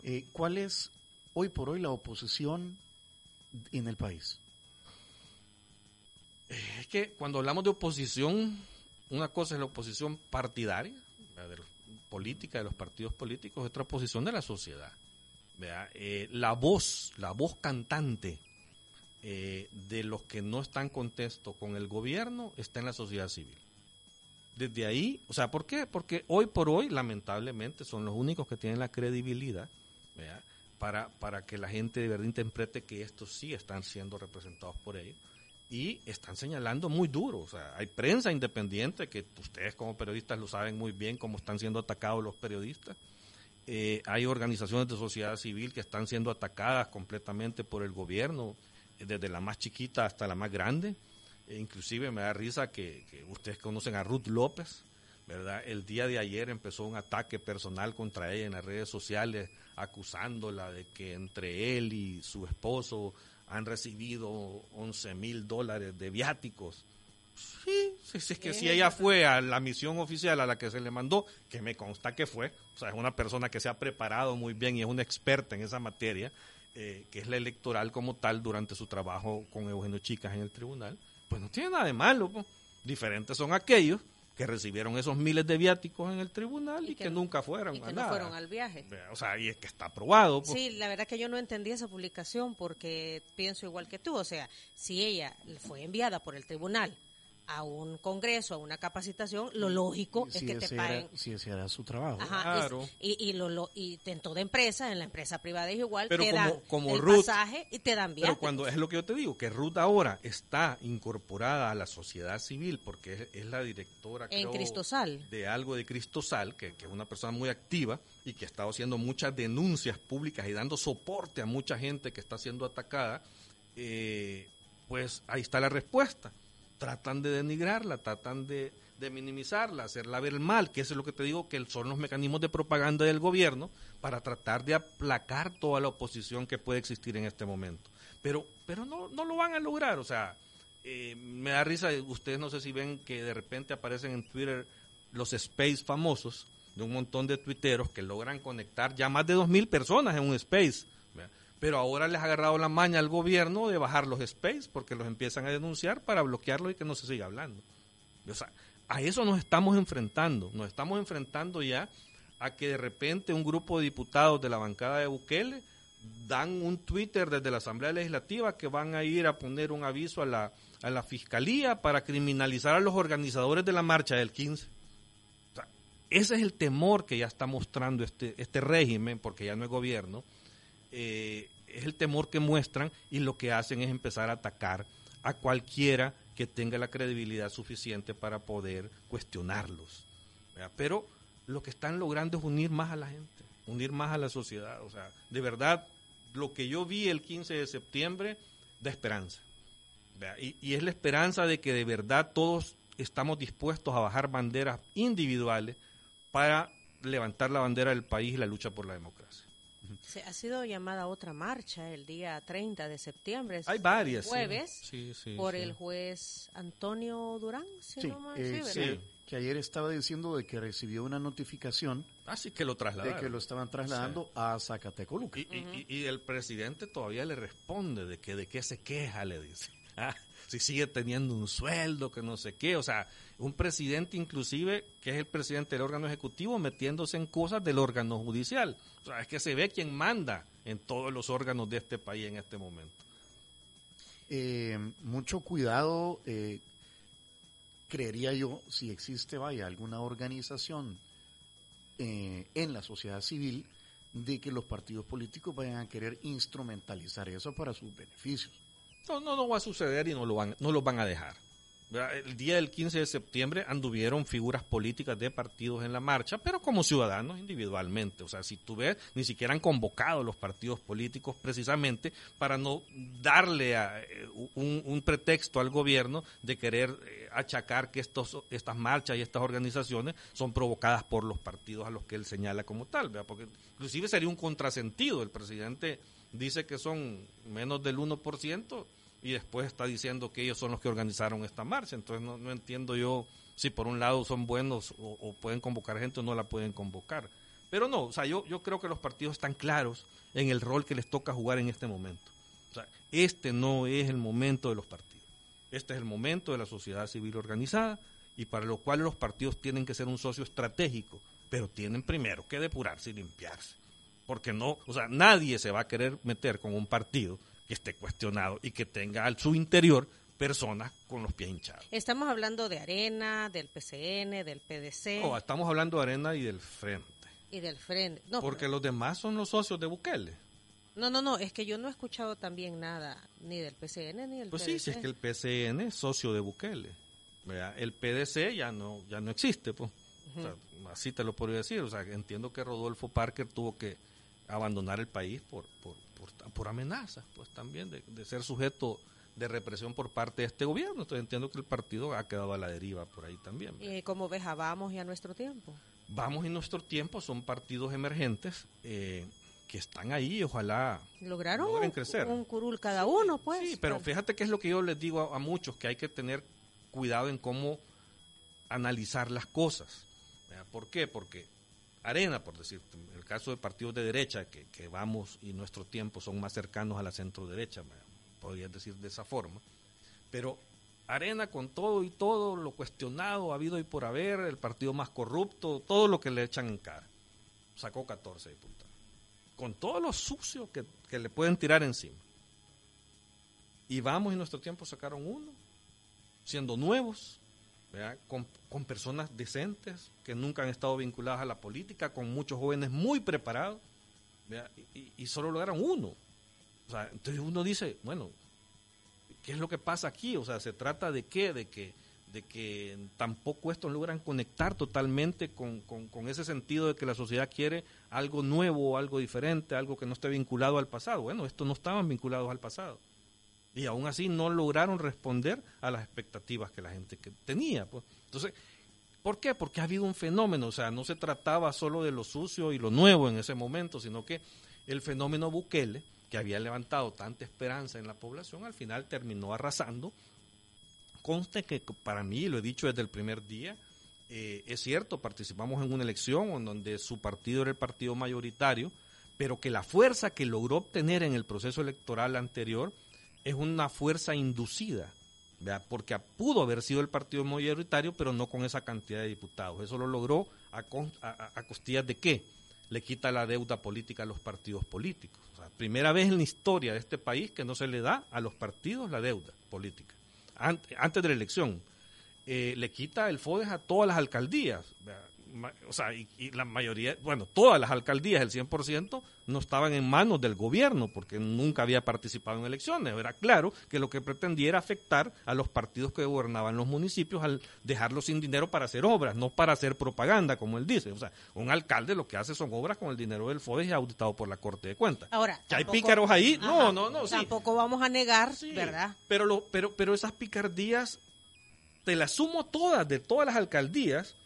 Eh, ¿Cuál es hoy por hoy la oposición en el país? Es que cuando hablamos de oposición, una cosa es la oposición partidaria, la política de los partidos políticos, otra oposición de la sociedad. Eh, la voz, la voz cantante eh, de los que no están contesto con el gobierno está en la sociedad civil. Desde ahí, o sea, ¿por qué? Porque hoy por hoy, lamentablemente, son los únicos que tienen la credibilidad Para, para que la gente de verdad interprete que estos sí están siendo representados por ellos y están señalando muy duro. O sea, hay prensa independiente, que ustedes como periodistas lo saben muy bien cómo están siendo atacados los periodistas. Eh, hay organizaciones de sociedad civil que están siendo atacadas completamente por el gobierno, desde la más chiquita hasta la más grande. E inclusive me da risa que, que, ustedes conocen a Ruth López, ¿verdad? El día de ayer empezó un ataque personal contra ella en las redes sociales, acusándola de que entre él y su esposo han recibido 11 mil dólares de viáticos. Sí, sí, es que si ella fue a la misión oficial a la que se le mandó, que me consta que fue, o sea, es una persona que se ha preparado muy bien y es una experta en esa materia, eh, que es la electoral como tal durante su trabajo con Eugenio Chicas en el tribunal, pues no tiene nada de malo. Diferentes son aquellos que recibieron esos miles de viáticos en el tribunal y, que, nunca fueron y que no fueron al viaje. O sea, y es que está aprobado. Sí, la verdad que yo no entendí esa publicación porque pienso igual que tú. O sea, si ella fue enviada por el tribunal a un congreso, a una capacitación, lo lógico es que te paguen. si ese era su trabajo. claro. y, y, lo, y en toda empresa, en la empresa privada es igual, pero te como, dan como el Ruth, pasaje y te dan Pero cuando es lo que yo te digo, que Ruth ahora está incorporada a la sociedad civil porque es, es la directora en creo, Cristosal. de algo de Cristosal, que, que es una persona muy activa y que ha estado haciendo muchas denuncias públicas y dando soporte a mucha gente que está siendo atacada, eh, pues ahí está la respuesta tratan de denigrarla, tratan de, minimizarla, hacerla ver mal, que eso es lo que te digo, que son los mecanismos de propaganda del gobierno para tratar de aplacar toda la oposición que puede existir en este momento. Pero, pero no, no lo van a lograr, o sea, eh, me da risa, ustedes no sé si ven que de repente aparecen en Twitter los space famosos de un montón de tuiteros que logran conectar ya más de dos mil personas en un space pero ahora les ha agarrado la maña al gobierno de bajar los space porque los empiezan a denunciar para bloquearlos y que no se siga hablando. O sea, a eso nos estamos enfrentando, nos estamos enfrentando ya a que de repente un grupo de diputados de la bancada de Bukele dan un Twitter desde la Asamblea Legislativa que van a ir a poner un aviso a la, a la Fiscalía para criminalizar a los organizadores de la marcha del 15. O sea, ese es el temor que ya está mostrando este, este régimen, porque ya no es gobierno, eh, es el temor que muestran y lo que hacen es empezar a atacar a cualquiera que tenga la credibilidad suficiente para poder cuestionarlos. Pero lo que están logrando es unir más a la gente, unir más a la sociedad. O sea, de verdad, lo que yo vi el 15 de septiembre da esperanza. Y, y es la esperanza de que de verdad todos estamos dispuestos a bajar banderas individuales para levantar la bandera del país y la lucha por la democracia. Se ha sido llamada otra marcha el día 30 de septiembre. Hay varias. Jueves. Sí, sí, por sí. el juez Antonio Durán. Si Sí, no eh, que ayer estaba diciendo de que recibió una notificación Así que lo trasladaron. de que lo estaban trasladando a Zacatecoluca. Y, y- y- y el presidente todavía le responde de que de qué se queja, le dice. Ah, si sigue teniendo un sueldo, que no sé qué. O sea, un presidente inclusive, que es el presidente del órgano ejecutivo, metiéndose en cosas del órgano judicial. O sea, es que se ve quién manda en todos los órganos de este país en este momento. Eh, mucho cuidado, eh, creería yo, si existe, vaya, alguna organización eh, en la sociedad civil de que los partidos políticos vayan a querer instrumentalizar eso para sus beneficios. No, no, no va a suceder y no lo van, no lo van a dejar. El día del 15 de septiembre anduvieron figuras políticas de partidos en la marcha, pero como ciudadanos individualmente. O sea, si tú ves, ni siquiera han convocado los partidos políticos precisamente para no darle a, eh, un, un pretexto al gobierno de querer eh, achacar que estos, estas marchas y estas organizaciones son provocadas por los partidos a los que él señala como tal. ¿verdad? Porque inclusive sería un contrasentido. El presidente dice que son menos del 1%, y después está diciendo que ellos son los que organizaron esta marcha. Entonces no, entiendo yo si por un lado son buenos o, pueden convocar gente o no la pueden convocar. Pero no, o sea, yo, yo creo que los partidos están claros en el rol que les toca jugar en este momento. O sea, este no es el momento de los partidos. Este es el momento de la sociedad civil organizada y para lo cual los partidos tienen que ser un socio estratégico, pero tienen primero que depurarse y limpiarse. Porque no, o sea, nadie se va a querer meter con un partido que esté cuestionado y que tenga al su interior personas con los pies hinchados. Estamos hablando de Arena, del PCN, del PDC. No, estamos hablando de Arena y del Frente. Y del Frente. Porque los demás son los socios de Bukele. No, no, no, es que yo no he escuchado también nada ni del PCN ni del pues sí, sí, es que el PCN es socio de Bukele. El PDC ya no ya no existe, pues. así te lo podría decir. O sea, entiendo que Rodolfo Parker tuvo que abandonar el país por, por, por, amenazas, pues también de, ser sujeto de represión por parte de este gobierno. Entonces entiendo que el partido ha quedado a la deriva por ahí también. ¿Y cómo ves a Vamos y a Nuestro Tiempo? Vamos y Nuestro Tiempo son partidos emergentes eh, que están ahí ojalá lograron logren crecer. Un, curul cada uno, pues. Sí, pero fíjate que es lo que yo les digo a, muchos, que hay que tener cuidado en cómo analizar las cosas. ¿Por qué? Porque Arena, por decir, el caso de partidos de derecha, que, vamos y nuestro tiempo son más cercanos a la centro derecha, podría decir de esa forma, pero Arena con todo y todo lo cuestionado, ha habido y por haber, el partido más corrupto, todo lo que le echan en cara, sacó 14 diputados, con todo lo sucio que, que le pueden tirar encima. Y vamos y nuestro tiempo sacaron uno, siendo nuevos, con, con, personas decentes que nunca han estado vinculadas a la política, con muchos jóvenes muy preparados, y, solo lograron uno. Entonces uno dice, bueno, ¿qué es lo que pasa aquí? O sea, ¿se trata de qué? De que, de que tampoco estos logran conectar totalmente con, con, con ese sentido de que la sociedad quiere algo nuevo, algo diferente, algo que no esté vinculado al pasado. Bueno, estos no estaban vinculados al pasado y aún así no lograron responder a las expectativas que la gente que tenía. Pues. Entonces, ¿por qué? Porque ha habido un fenómeno, o sea, no se trataba solo de lo sucio y lo nuevo en ese momento, sino que el fenómeno Bukele, que había levantado tanta esperanza en la población, al final terminó arrasando. Conste que para mí, lo he dicho desde el primer día, eh, es cierto, participamos en una elección en donde su partido era el partido mayoritario, pero que la fuerza que logró obtener en el proceso electoral anterior es una fuerza inducida, porque pudo haber sido el partido mayoritario, pero no con esa cantidad de diputados. Eso lo logró a, a, costillas de qué? Le quita la deuda política a los partidos políticos. primera vez en la historia de este país que no se le da a los partidos la deuda política. Antes, de la elección, eh, le quita el FODES a todas las alcaldías o sea, y, la mayoría, bueno, todas las alcaldías, el 100%, no estaban en manos del gobierno porque nunca había participado en elecciones. Era claro que lo que pretendía era afectar a los partidos que gobernaban los municipios al dejarlos sin dinero para hacer obras, no para hacer propaganda, como él dice. O sea, un alcalde lo que hace son obras con el dinero del FODES y auditado por la Corte de Cuentas. Ahora, que hay pícaros ahí, no, no, no. Tampoco vamos a negar, ¿verdad? Pero, lo, pero, pero esas picardías te las sumo todas, de todas las alcaldías,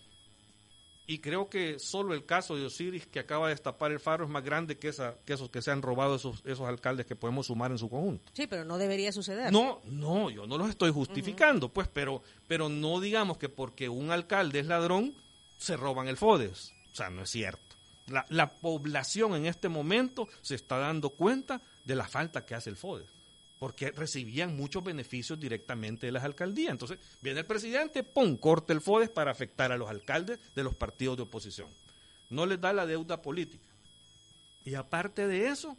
y creo que solo el caso de Osiris que acaba de destapar el faro es más grande que, esa, que esos que se han robado esos, esos alcaldes que podemos sumar en su conjunto. Sí, pero no debería suceder. No, no, yo no los estoy justificando, pues, pero, pero no digamos que porque un alcalde es ladrón se roban el FODES. O sea, no es cierto. La, la población en este momento se está dando cuenta de la falta que hace el FODES porque recibían muchos beneficios directamente de las alcaldías. Entonces, viene el presidente, pum, corta el FODES para afectar a los alcaldes de los partidos de oposición. No les da la deuda política. Y aparte de eso,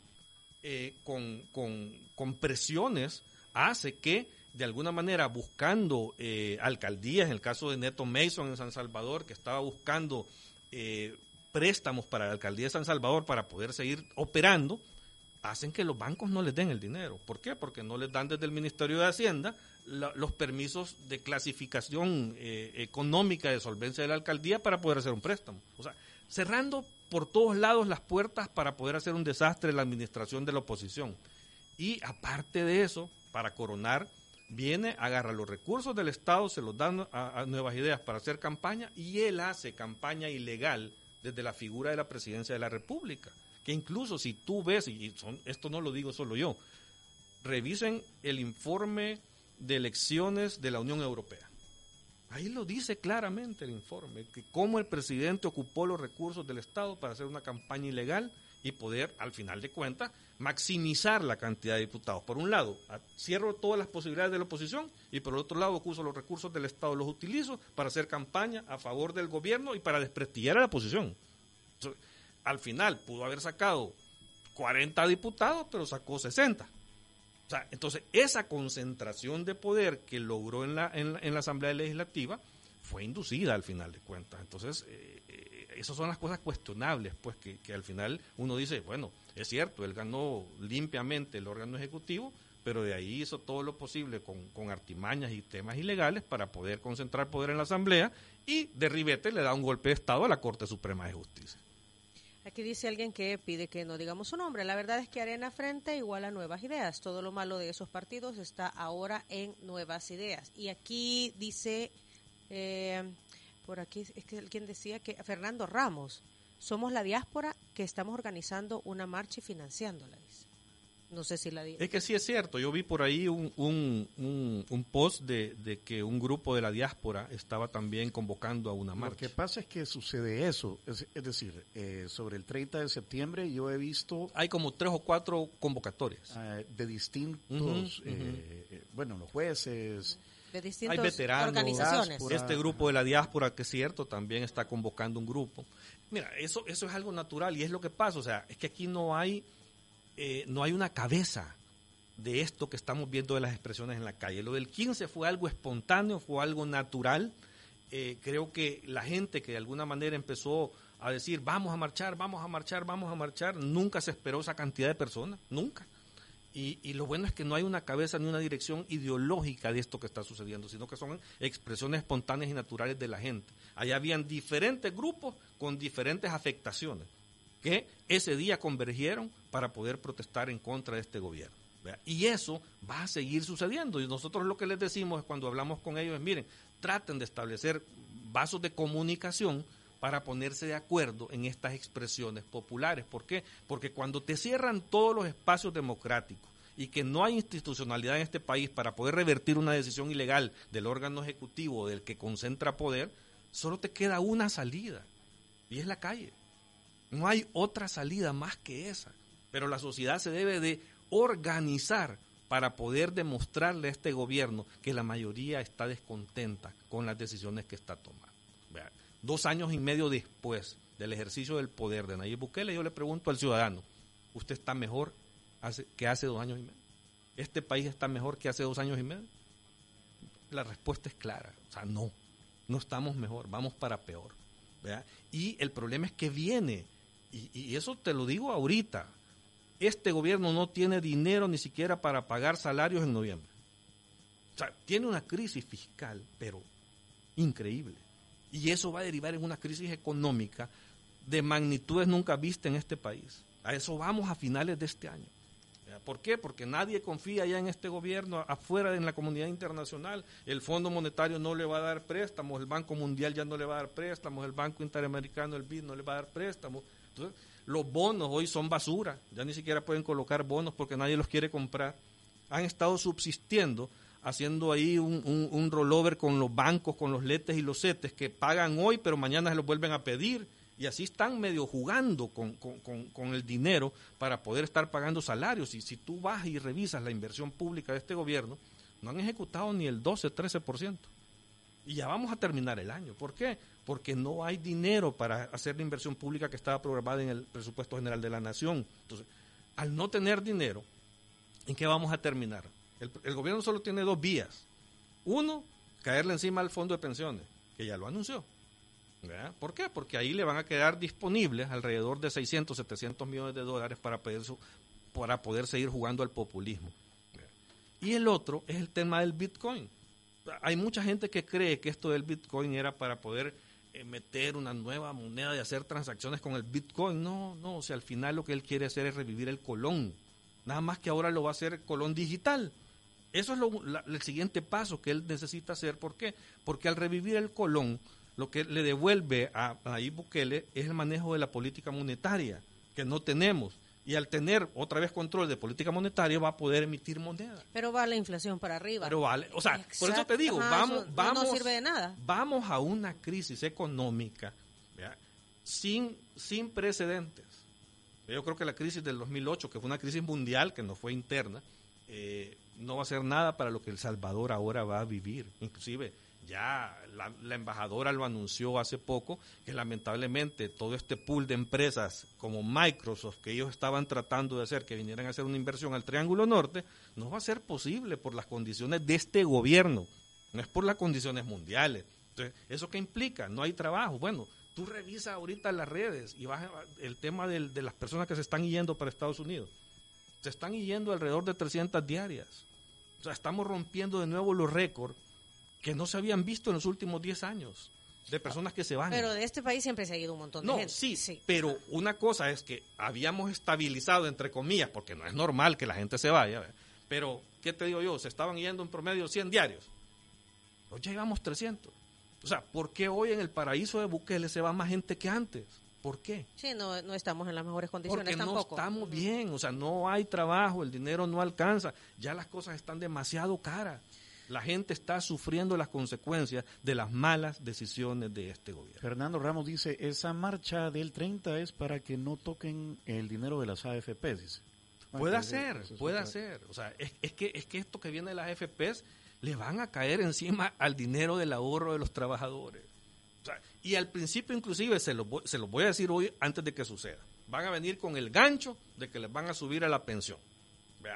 eh, con, con, presiones, hace que, de alguna manera, buscando eh, alcaldías, en el caso de Neto Mason en San Salvador, que estaba buscando eh, préstamos para la alcaldía de San Salvador para poder seguir operando, hacen que los bancos no les den el dinero. ¿Por qué? Porque no les dan desde el Ministerio de Hacienda los permisos de clasificación eh, económica de solvencia de la alcaldía para poder hacer un préstamo. O sea, cerrando por todos lados las puertas para poder hacer un desastre la administración de la oposición. Y aparte de eso, para coronar, viene, agarra los recursos del Estado, se los dan a Nuevas Ideas para hacer campaña y él hace campaña ilegal desde la figura de la presidencia de la República que incluso si tú ves, y son, esto no lo digo solo yo, revisen el informe de elecciones de la Unión Europea. Ahí lo dice claramente el informe, que cómo el presidente ocupó los recursos del Estado para hacer una campaña ilegal y poder, al final de cuentas, maximizar la cantidad de diputados. Por un lado, cierro todas las posibilidades de la oposición y por el otro lado, uso los recursos del Estado, los utilizo para hacer campaña a favor del gobierno y para desprestigiar a la oposición. Al final, pudo haber sacado 40 diputados, pero sacó 60. O sea, entonces, esa concentración de poder que logró en la, en, la Asamblea Legislativa fue inducida al final de cuentas. Entonces, eh, eh, esas son las cosas cuestionables, pues que, al final uno dice, bueno, es cierto, él ganó limpiamente el órgano ejecutivo, pero de ahí hizo todo lo posible con, con artimañas y temas ilegales para poder concentrar poder en la Asamblea y de ribete le da un golpe de Estado a la Corte Suprema de Justicia. Aquí dice alguien que pide que no digamos su nombre. La verdad es que Arena Frente igual a Nuevas Ideas. Todo lo malo de esos partidos está ahora en Nuevas Ideas. Y aquí dice, eh, por aquí es que alguien decía que Fernando Ramos, somos la diáspora que estamos organizando una marcha y financiándola, dice. No sé si la Es que sí es cierto. Yo vi por ahí un, un, un, post de, de, que un grupo de la diáspora estaba también convocando a una marcha. Lo que pasa es que sucede eso. Es, decir, eh, sobre el 30 de septiembre yo he visto... Hay como tres o cuatro convocatorias. Ah, de distintos, eh, eh, bueno, los jueces... De distintas organizaciones. Este grupo de la diáspora, que es cierto, también está convocando un grupo. Mira, eso, eso es algo natural y es lo que pasa. O sea, es que aquí no hay eh, no hay una cabeza de esto que estamos viendo de las expresiones en la calle. Lo del 15 fue algo espontáneo, fue algo natural. Eh, creo que la gente que de alguna manera empezó a decir vamos a marchar, vamos a marchar, vamos a marchar, nunca se esperó esa cantidad de personas, nunca. Y, y, lo bueno es que no hay una cabeza ni una dirección ideológica de esto que está sucediendo, sino que son expresiones espontáneas y naturales de la gente. Allá habían diferentes grupos con diferentes afectaciones que ese día convergieron para poder protestar en contra de este gobierno. Y eso va a seguir sucediendo. Y nosotros lo que les decimos es cuando hablamos con ellos es, miren, traten de establecer vasos de comunicación para ponerse de acuerdo en estas expresiones populares. ¿Por qué? Porque cuando te cierran todos los espacios democráticos y que no hay institucionalidad en este país para poder revertir una decisión ilegal del órgano ejecutivo del que concentra poder, solo te queda una salida y es la calle. No hay otra salida más que esa. Pero la sociedad se debe de organizar para poder demostrarle a este gobierno que la mayoría está descontenta con las decisiones que está tomando. dos años y medio después del ejercicio del poder de Nayib Bukele, yo le pregunto al ciudadano, ¿usted está mejor que hace dos años y medio? ¿Este país está mejor que hace dos años y medio? La respuesta es clara, o sea, no, no estamos mejor, vamos para peor. Y el problema es que viene y, eso te lo digo ahorita, este gobierno no tiene dinero ni siquiera para pagar salarios en noviembre. O sea, tiene una crisis fiscal, pero increíble. Y eso va a derivar en una crisis económica de magnitudes nunca vistas en este país. A eso vamos a finales de este año. ¿Por qué? Porque nadie confía ya en este gobierno afuera de la comunidad internacional. El Fondo Monetario no le va a dar préstamos, el Banco Mundial ya no le va a dar préstamos, el Banco Interamericano, el BID, no le va a dar préstamos los bonos hoy son basura, ya ni siquiera pueden colocar bonos porque nadie los quiere comprar. Han estado subsistiendo haciendo ahí un, rollover con los bancos, con los letes y los setes que pagan hoy, pero mañana se los vuelven a pedir. Y así están medio jugando con, con, el dinero para poder estar pagando salarios. Y si tú vas y revisas la inversión pública de este gobierno, no han ejecutado ni el 12, 13%. Y ya vamos a terminar el año. ¿Por qué? Porque no hay dinero para hacer la inversión pública que estaba programada en el presupuesto general de la nación. Entonces, al no tener dinero, ¿en qué vamos a terminar? El, gobierno solo tiene dos vías. Uno, caerle encima al fondo de pensiones, que ya lo anunció. ¿Por qué? Porque ahí le van a quedar disponibles alrededor de 600, 700 millones de dólares para poder, para poder seguir jugando al populismo. Y el otro es el tema del Bitcoin hay mucha gente que cree que esto del Bitcoin era para poder meter una nueva moneda y hacer transacciones con el Bitcoin. No, no, o sea, al final lo que él quiere hacer es revivir el colón. Nada más que ahora lo va a hacer colón digital. Eso es el siguiente paso que él necesita hacer. ¿Por qué? Porque al revivir el colón, lo que le devuelve a Nayib Bukele es el manejo de la política monetaria, que no tenemos. Y al tener otra vez control de política monetaria va a poder emitir moneda. Pero va la inflación para arriba. Pero vale, o sea, por eso te digo, Ajá, vamos, no vamos, sirve de nada. vamos a una crisis económica sin, sin precedentes. Yo creo que la crisis del 2008, que fue una crisis mundial, que no fue interna, eh, no va a ser nada para lo que El Salvador ahora va a vivir. Inclusive ya la, embajadora lo anunció hace poco, que lamentablemente todo este pool de empresas como Microsoft, que ellos estaban tratando de hacer, que vinieran a hacer una inversión al Triángulo Norte, no va a ser posible por las condiciones de este gobierno, no es por las condiciones mundiales. Entonces, ¿eso qué implica? No hay trabajo. Bueno, tú revisas ahorita las redes y vas el tema de las personas que se están yendo para Estados Unidos. Se están yendo alrededor de 300 diarias. O sea, estamos rompiendo de nuevo los récords que no se habían visto en los últimos 10 años de personas que se van. Pero de este país siempre se ha ido un montón de no, gente. Sí, sí, pero una cosa es que habíamos estabilizado, entre comillas, porque no es normal que la gente se vaya, ¿verdad? pero, ¿qué te digo yo? Se estaban yendo en promedio 100 diarios. Hoy ya llevamos 300. O sea, ¿por qué hoy en el paraíso de Bukele se va más gente que antes? ¿Por qué? Sí, no, no estamos en las mejores condiciones Porque tampoco. no estamos bien, o sea, no hay trabajo, el dinero no alcanza, ya las cosas están demasiado caras. La gente está sufriendo las consecuencias de las malas decisiones de este gobierno. Fernando Ramos dice, esa marcha del 30 es para que no toquen el dinero de las AFP, dice. Puede ser, puede ser. O sea, es, es, que, es que esto que viene de las AFPs le van a caer encima al dinero del ahorro de los trabajadores. O sea, y al principio inclusive, se los, voy, se voy a decir hoy antes de que suceda, van a venir con el gancho de que les van a subir a la pensión.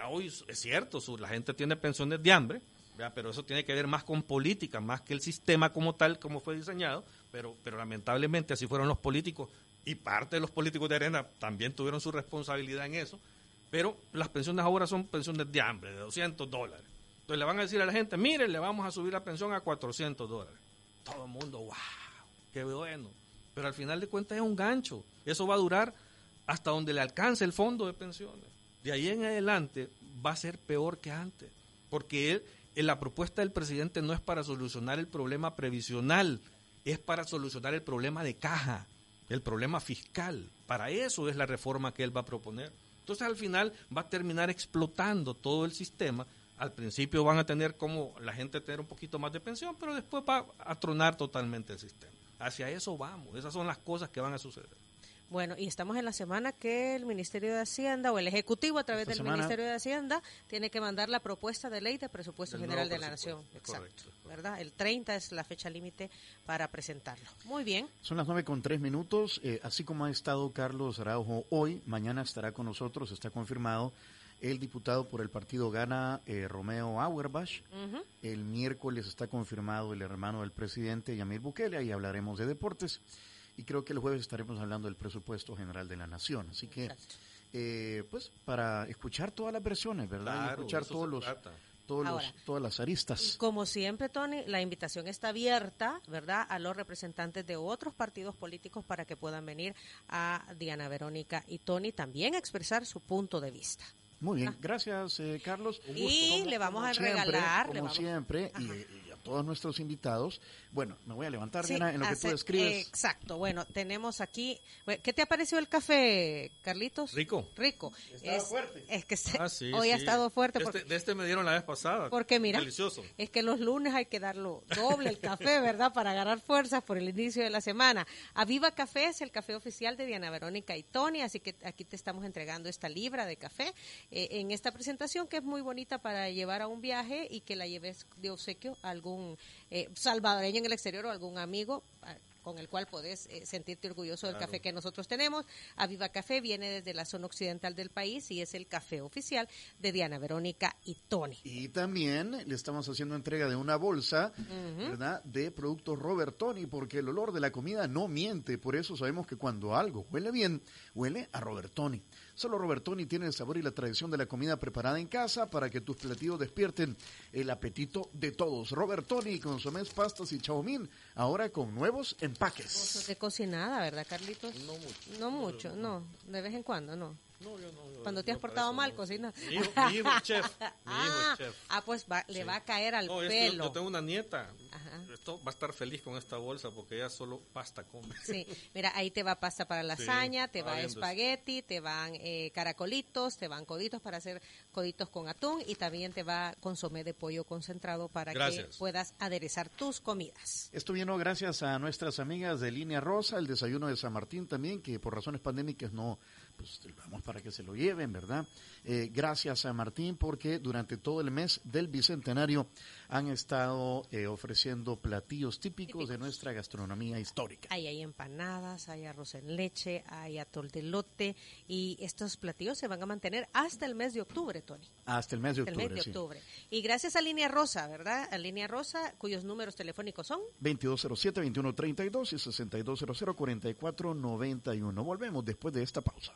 Hoy es cierto, la gente tiene pensiones de hambre, pero eso tiene que ver más con política, más que el sistema como tal, como fue diseñado, pero, pero lamentablemente así fueron los políticos y parte de los políticos de Arena también tuvieron su responsabilidad en eso, pero las pensiones ahora son pensiones de hambre, de 200 dólares. Entonces le van a decir a la gente, mire, le vamos a subir la pensión a 400 dólares. Todo el mundo, wow, qué bueno. Pero al final de cuentas es un gancho. Eso va a durar hasta donde le alcance el fondo de pensiones. De ahí en adelante va a ser peor que antes. Porque la propuesta del presidente no es para solucionar el problema previsional, es para solucionar el problema de caja, el problema fiscal. Para eso es la reforma que él va a proponer. Entonces al final va a terminar explotando todo el sistema al principio van a tener como la gente tener un poquito más de pensión, pero después va a tronar totalmente el sistema. Hacia eso vamos, esas son las cosas que van a suceder. Bueno, y estamos en la semana que el Ministerio de Hacienda o el Ejecutivo a través Esta del semana, Ministerio de Hacienda tiene que mandar la propuesta de ley de presupuesto general de la Nación. Exacto. Correcto. ¿Verdad? El 30 es la fecha límite para presentarlo. Muy bien. Son las 9 con 3 minutos. Eh, así como ha estado Carlos Araujo hoy, mañana estará con nosotros, está confirmado el diputado por el partido Gana, eh, Romeo Auerbach. Uh -huh. El miércoles está confirmado el hermano del presidente, Yamil Bukele, ahí hablaremos de deportes. Y creo que el jueves estaremos hablando del presupuesto general de la nación. Así que, eh, pues, para escuchar todas las versiones, ¿verdad? Claro, y escuchar todos los, todos Ahora, los, todas las aristas. Como siempre, Tony, la invitación está abierta, ¿verdad?, a los representantes de otros partidos políticos para que puedan venir a Diana Verónica y Tony también a expresar su punto de vista. Muy bien, gracias eh, Carlos. Un y como, le vamos a siempre, regalar. Como le vamos... siempre, y, y, a todos nuestros invitados. Bueno, me voy a levantar, sí, Diana, en lo hace, que tú describes. Exacto, bueno, tenemos aquí. ¿Qué te ha parecido el café, Carlitos? Rico. Rico. Estaba es, fuerte. Es que se, Ah, sí, hoy sí. ha estado fuerte. Porque, este, de este me dieron la vez pasada. porque mira, Delicioso. es que los lunes hay que darlo doble el café, ¿verdad? Para agarrar fuerzas por el inicio de la semana. Aviva Café es el café oficial de Diana Verónica y Tony, así que aquí te estamos entregando esta libra de café eh, en esta presentación que es muy bonita para llevar a un viaje y que la lleves de obsequio a algún eh, salvadoreño en el exterior o algún amigo ah, con el cual podés eh, sentirte orgulloso del Claro. café que nosotros tenemos. Aviva Café viene desde la zona occidental del país y es el café oficial de Diana Verónica y Tony. Y también le estamos haciendo entrega de una bolsa, ¿verdad? De productos Robertoni, porque el olor de la comida no miente. Por eso sabemos que cuando algo huele bien, huele a Robertoni. Solo Robertoni tiene el sabor y la tradición de la comida preparada en casa para que tus platillos despierten el apetito de todos. Robertoni, consomés, pastas y chaumín, ahora con nuevos empaques. De cocinada, ¿verdad, Carlitos? No mucho. No mucho, no. De vez en cuando, no. No, yo no. yo- Cuando te has portado mal, no. cocina. Mi hijo, mi hijo es chef. Mi hijo Ah, es chef. ah, pues va- le Sí. va a caer al No, es que yo- pelo. Yo, tengo una nieta. Ajá. Esto va a estar feliz con esta bolsa porque ella solo pasta come. Sí, mira, ahí te va pasta para lasaña, te estaba va eso. espagueti, te van eh, caracolitos, te van coditos para hacer coditos con atún y también te va consomé de pollo concentrado para que Gracias. puedas aderezar tus comidas. Esto vino gracias a nuestras amigas de Línea Rosa, el desayuno de San Martín también, que por razones pandémicas no, pues vamos para que se lo lleven, ¿verdad? Eh, gracias a Martín porque durante todo el mes del Bicentenario han estado eh, ofreciendo platillos típicos, de nuestra gastronomía histórica. Ahí hay empanadas, hay arroz en leche, hay atol de lote y estos platillos se van a mantener hasta el mes de octubre, Tony. Hasta el mes de Hasta el octubre, mes de sí. octubre. Y gracias a Línea Rosa, ¿verdad? A Línea Rosa, cuyos números telefónicos son 2207-2132 y 6200-4491. Volvemos después de esta pausa.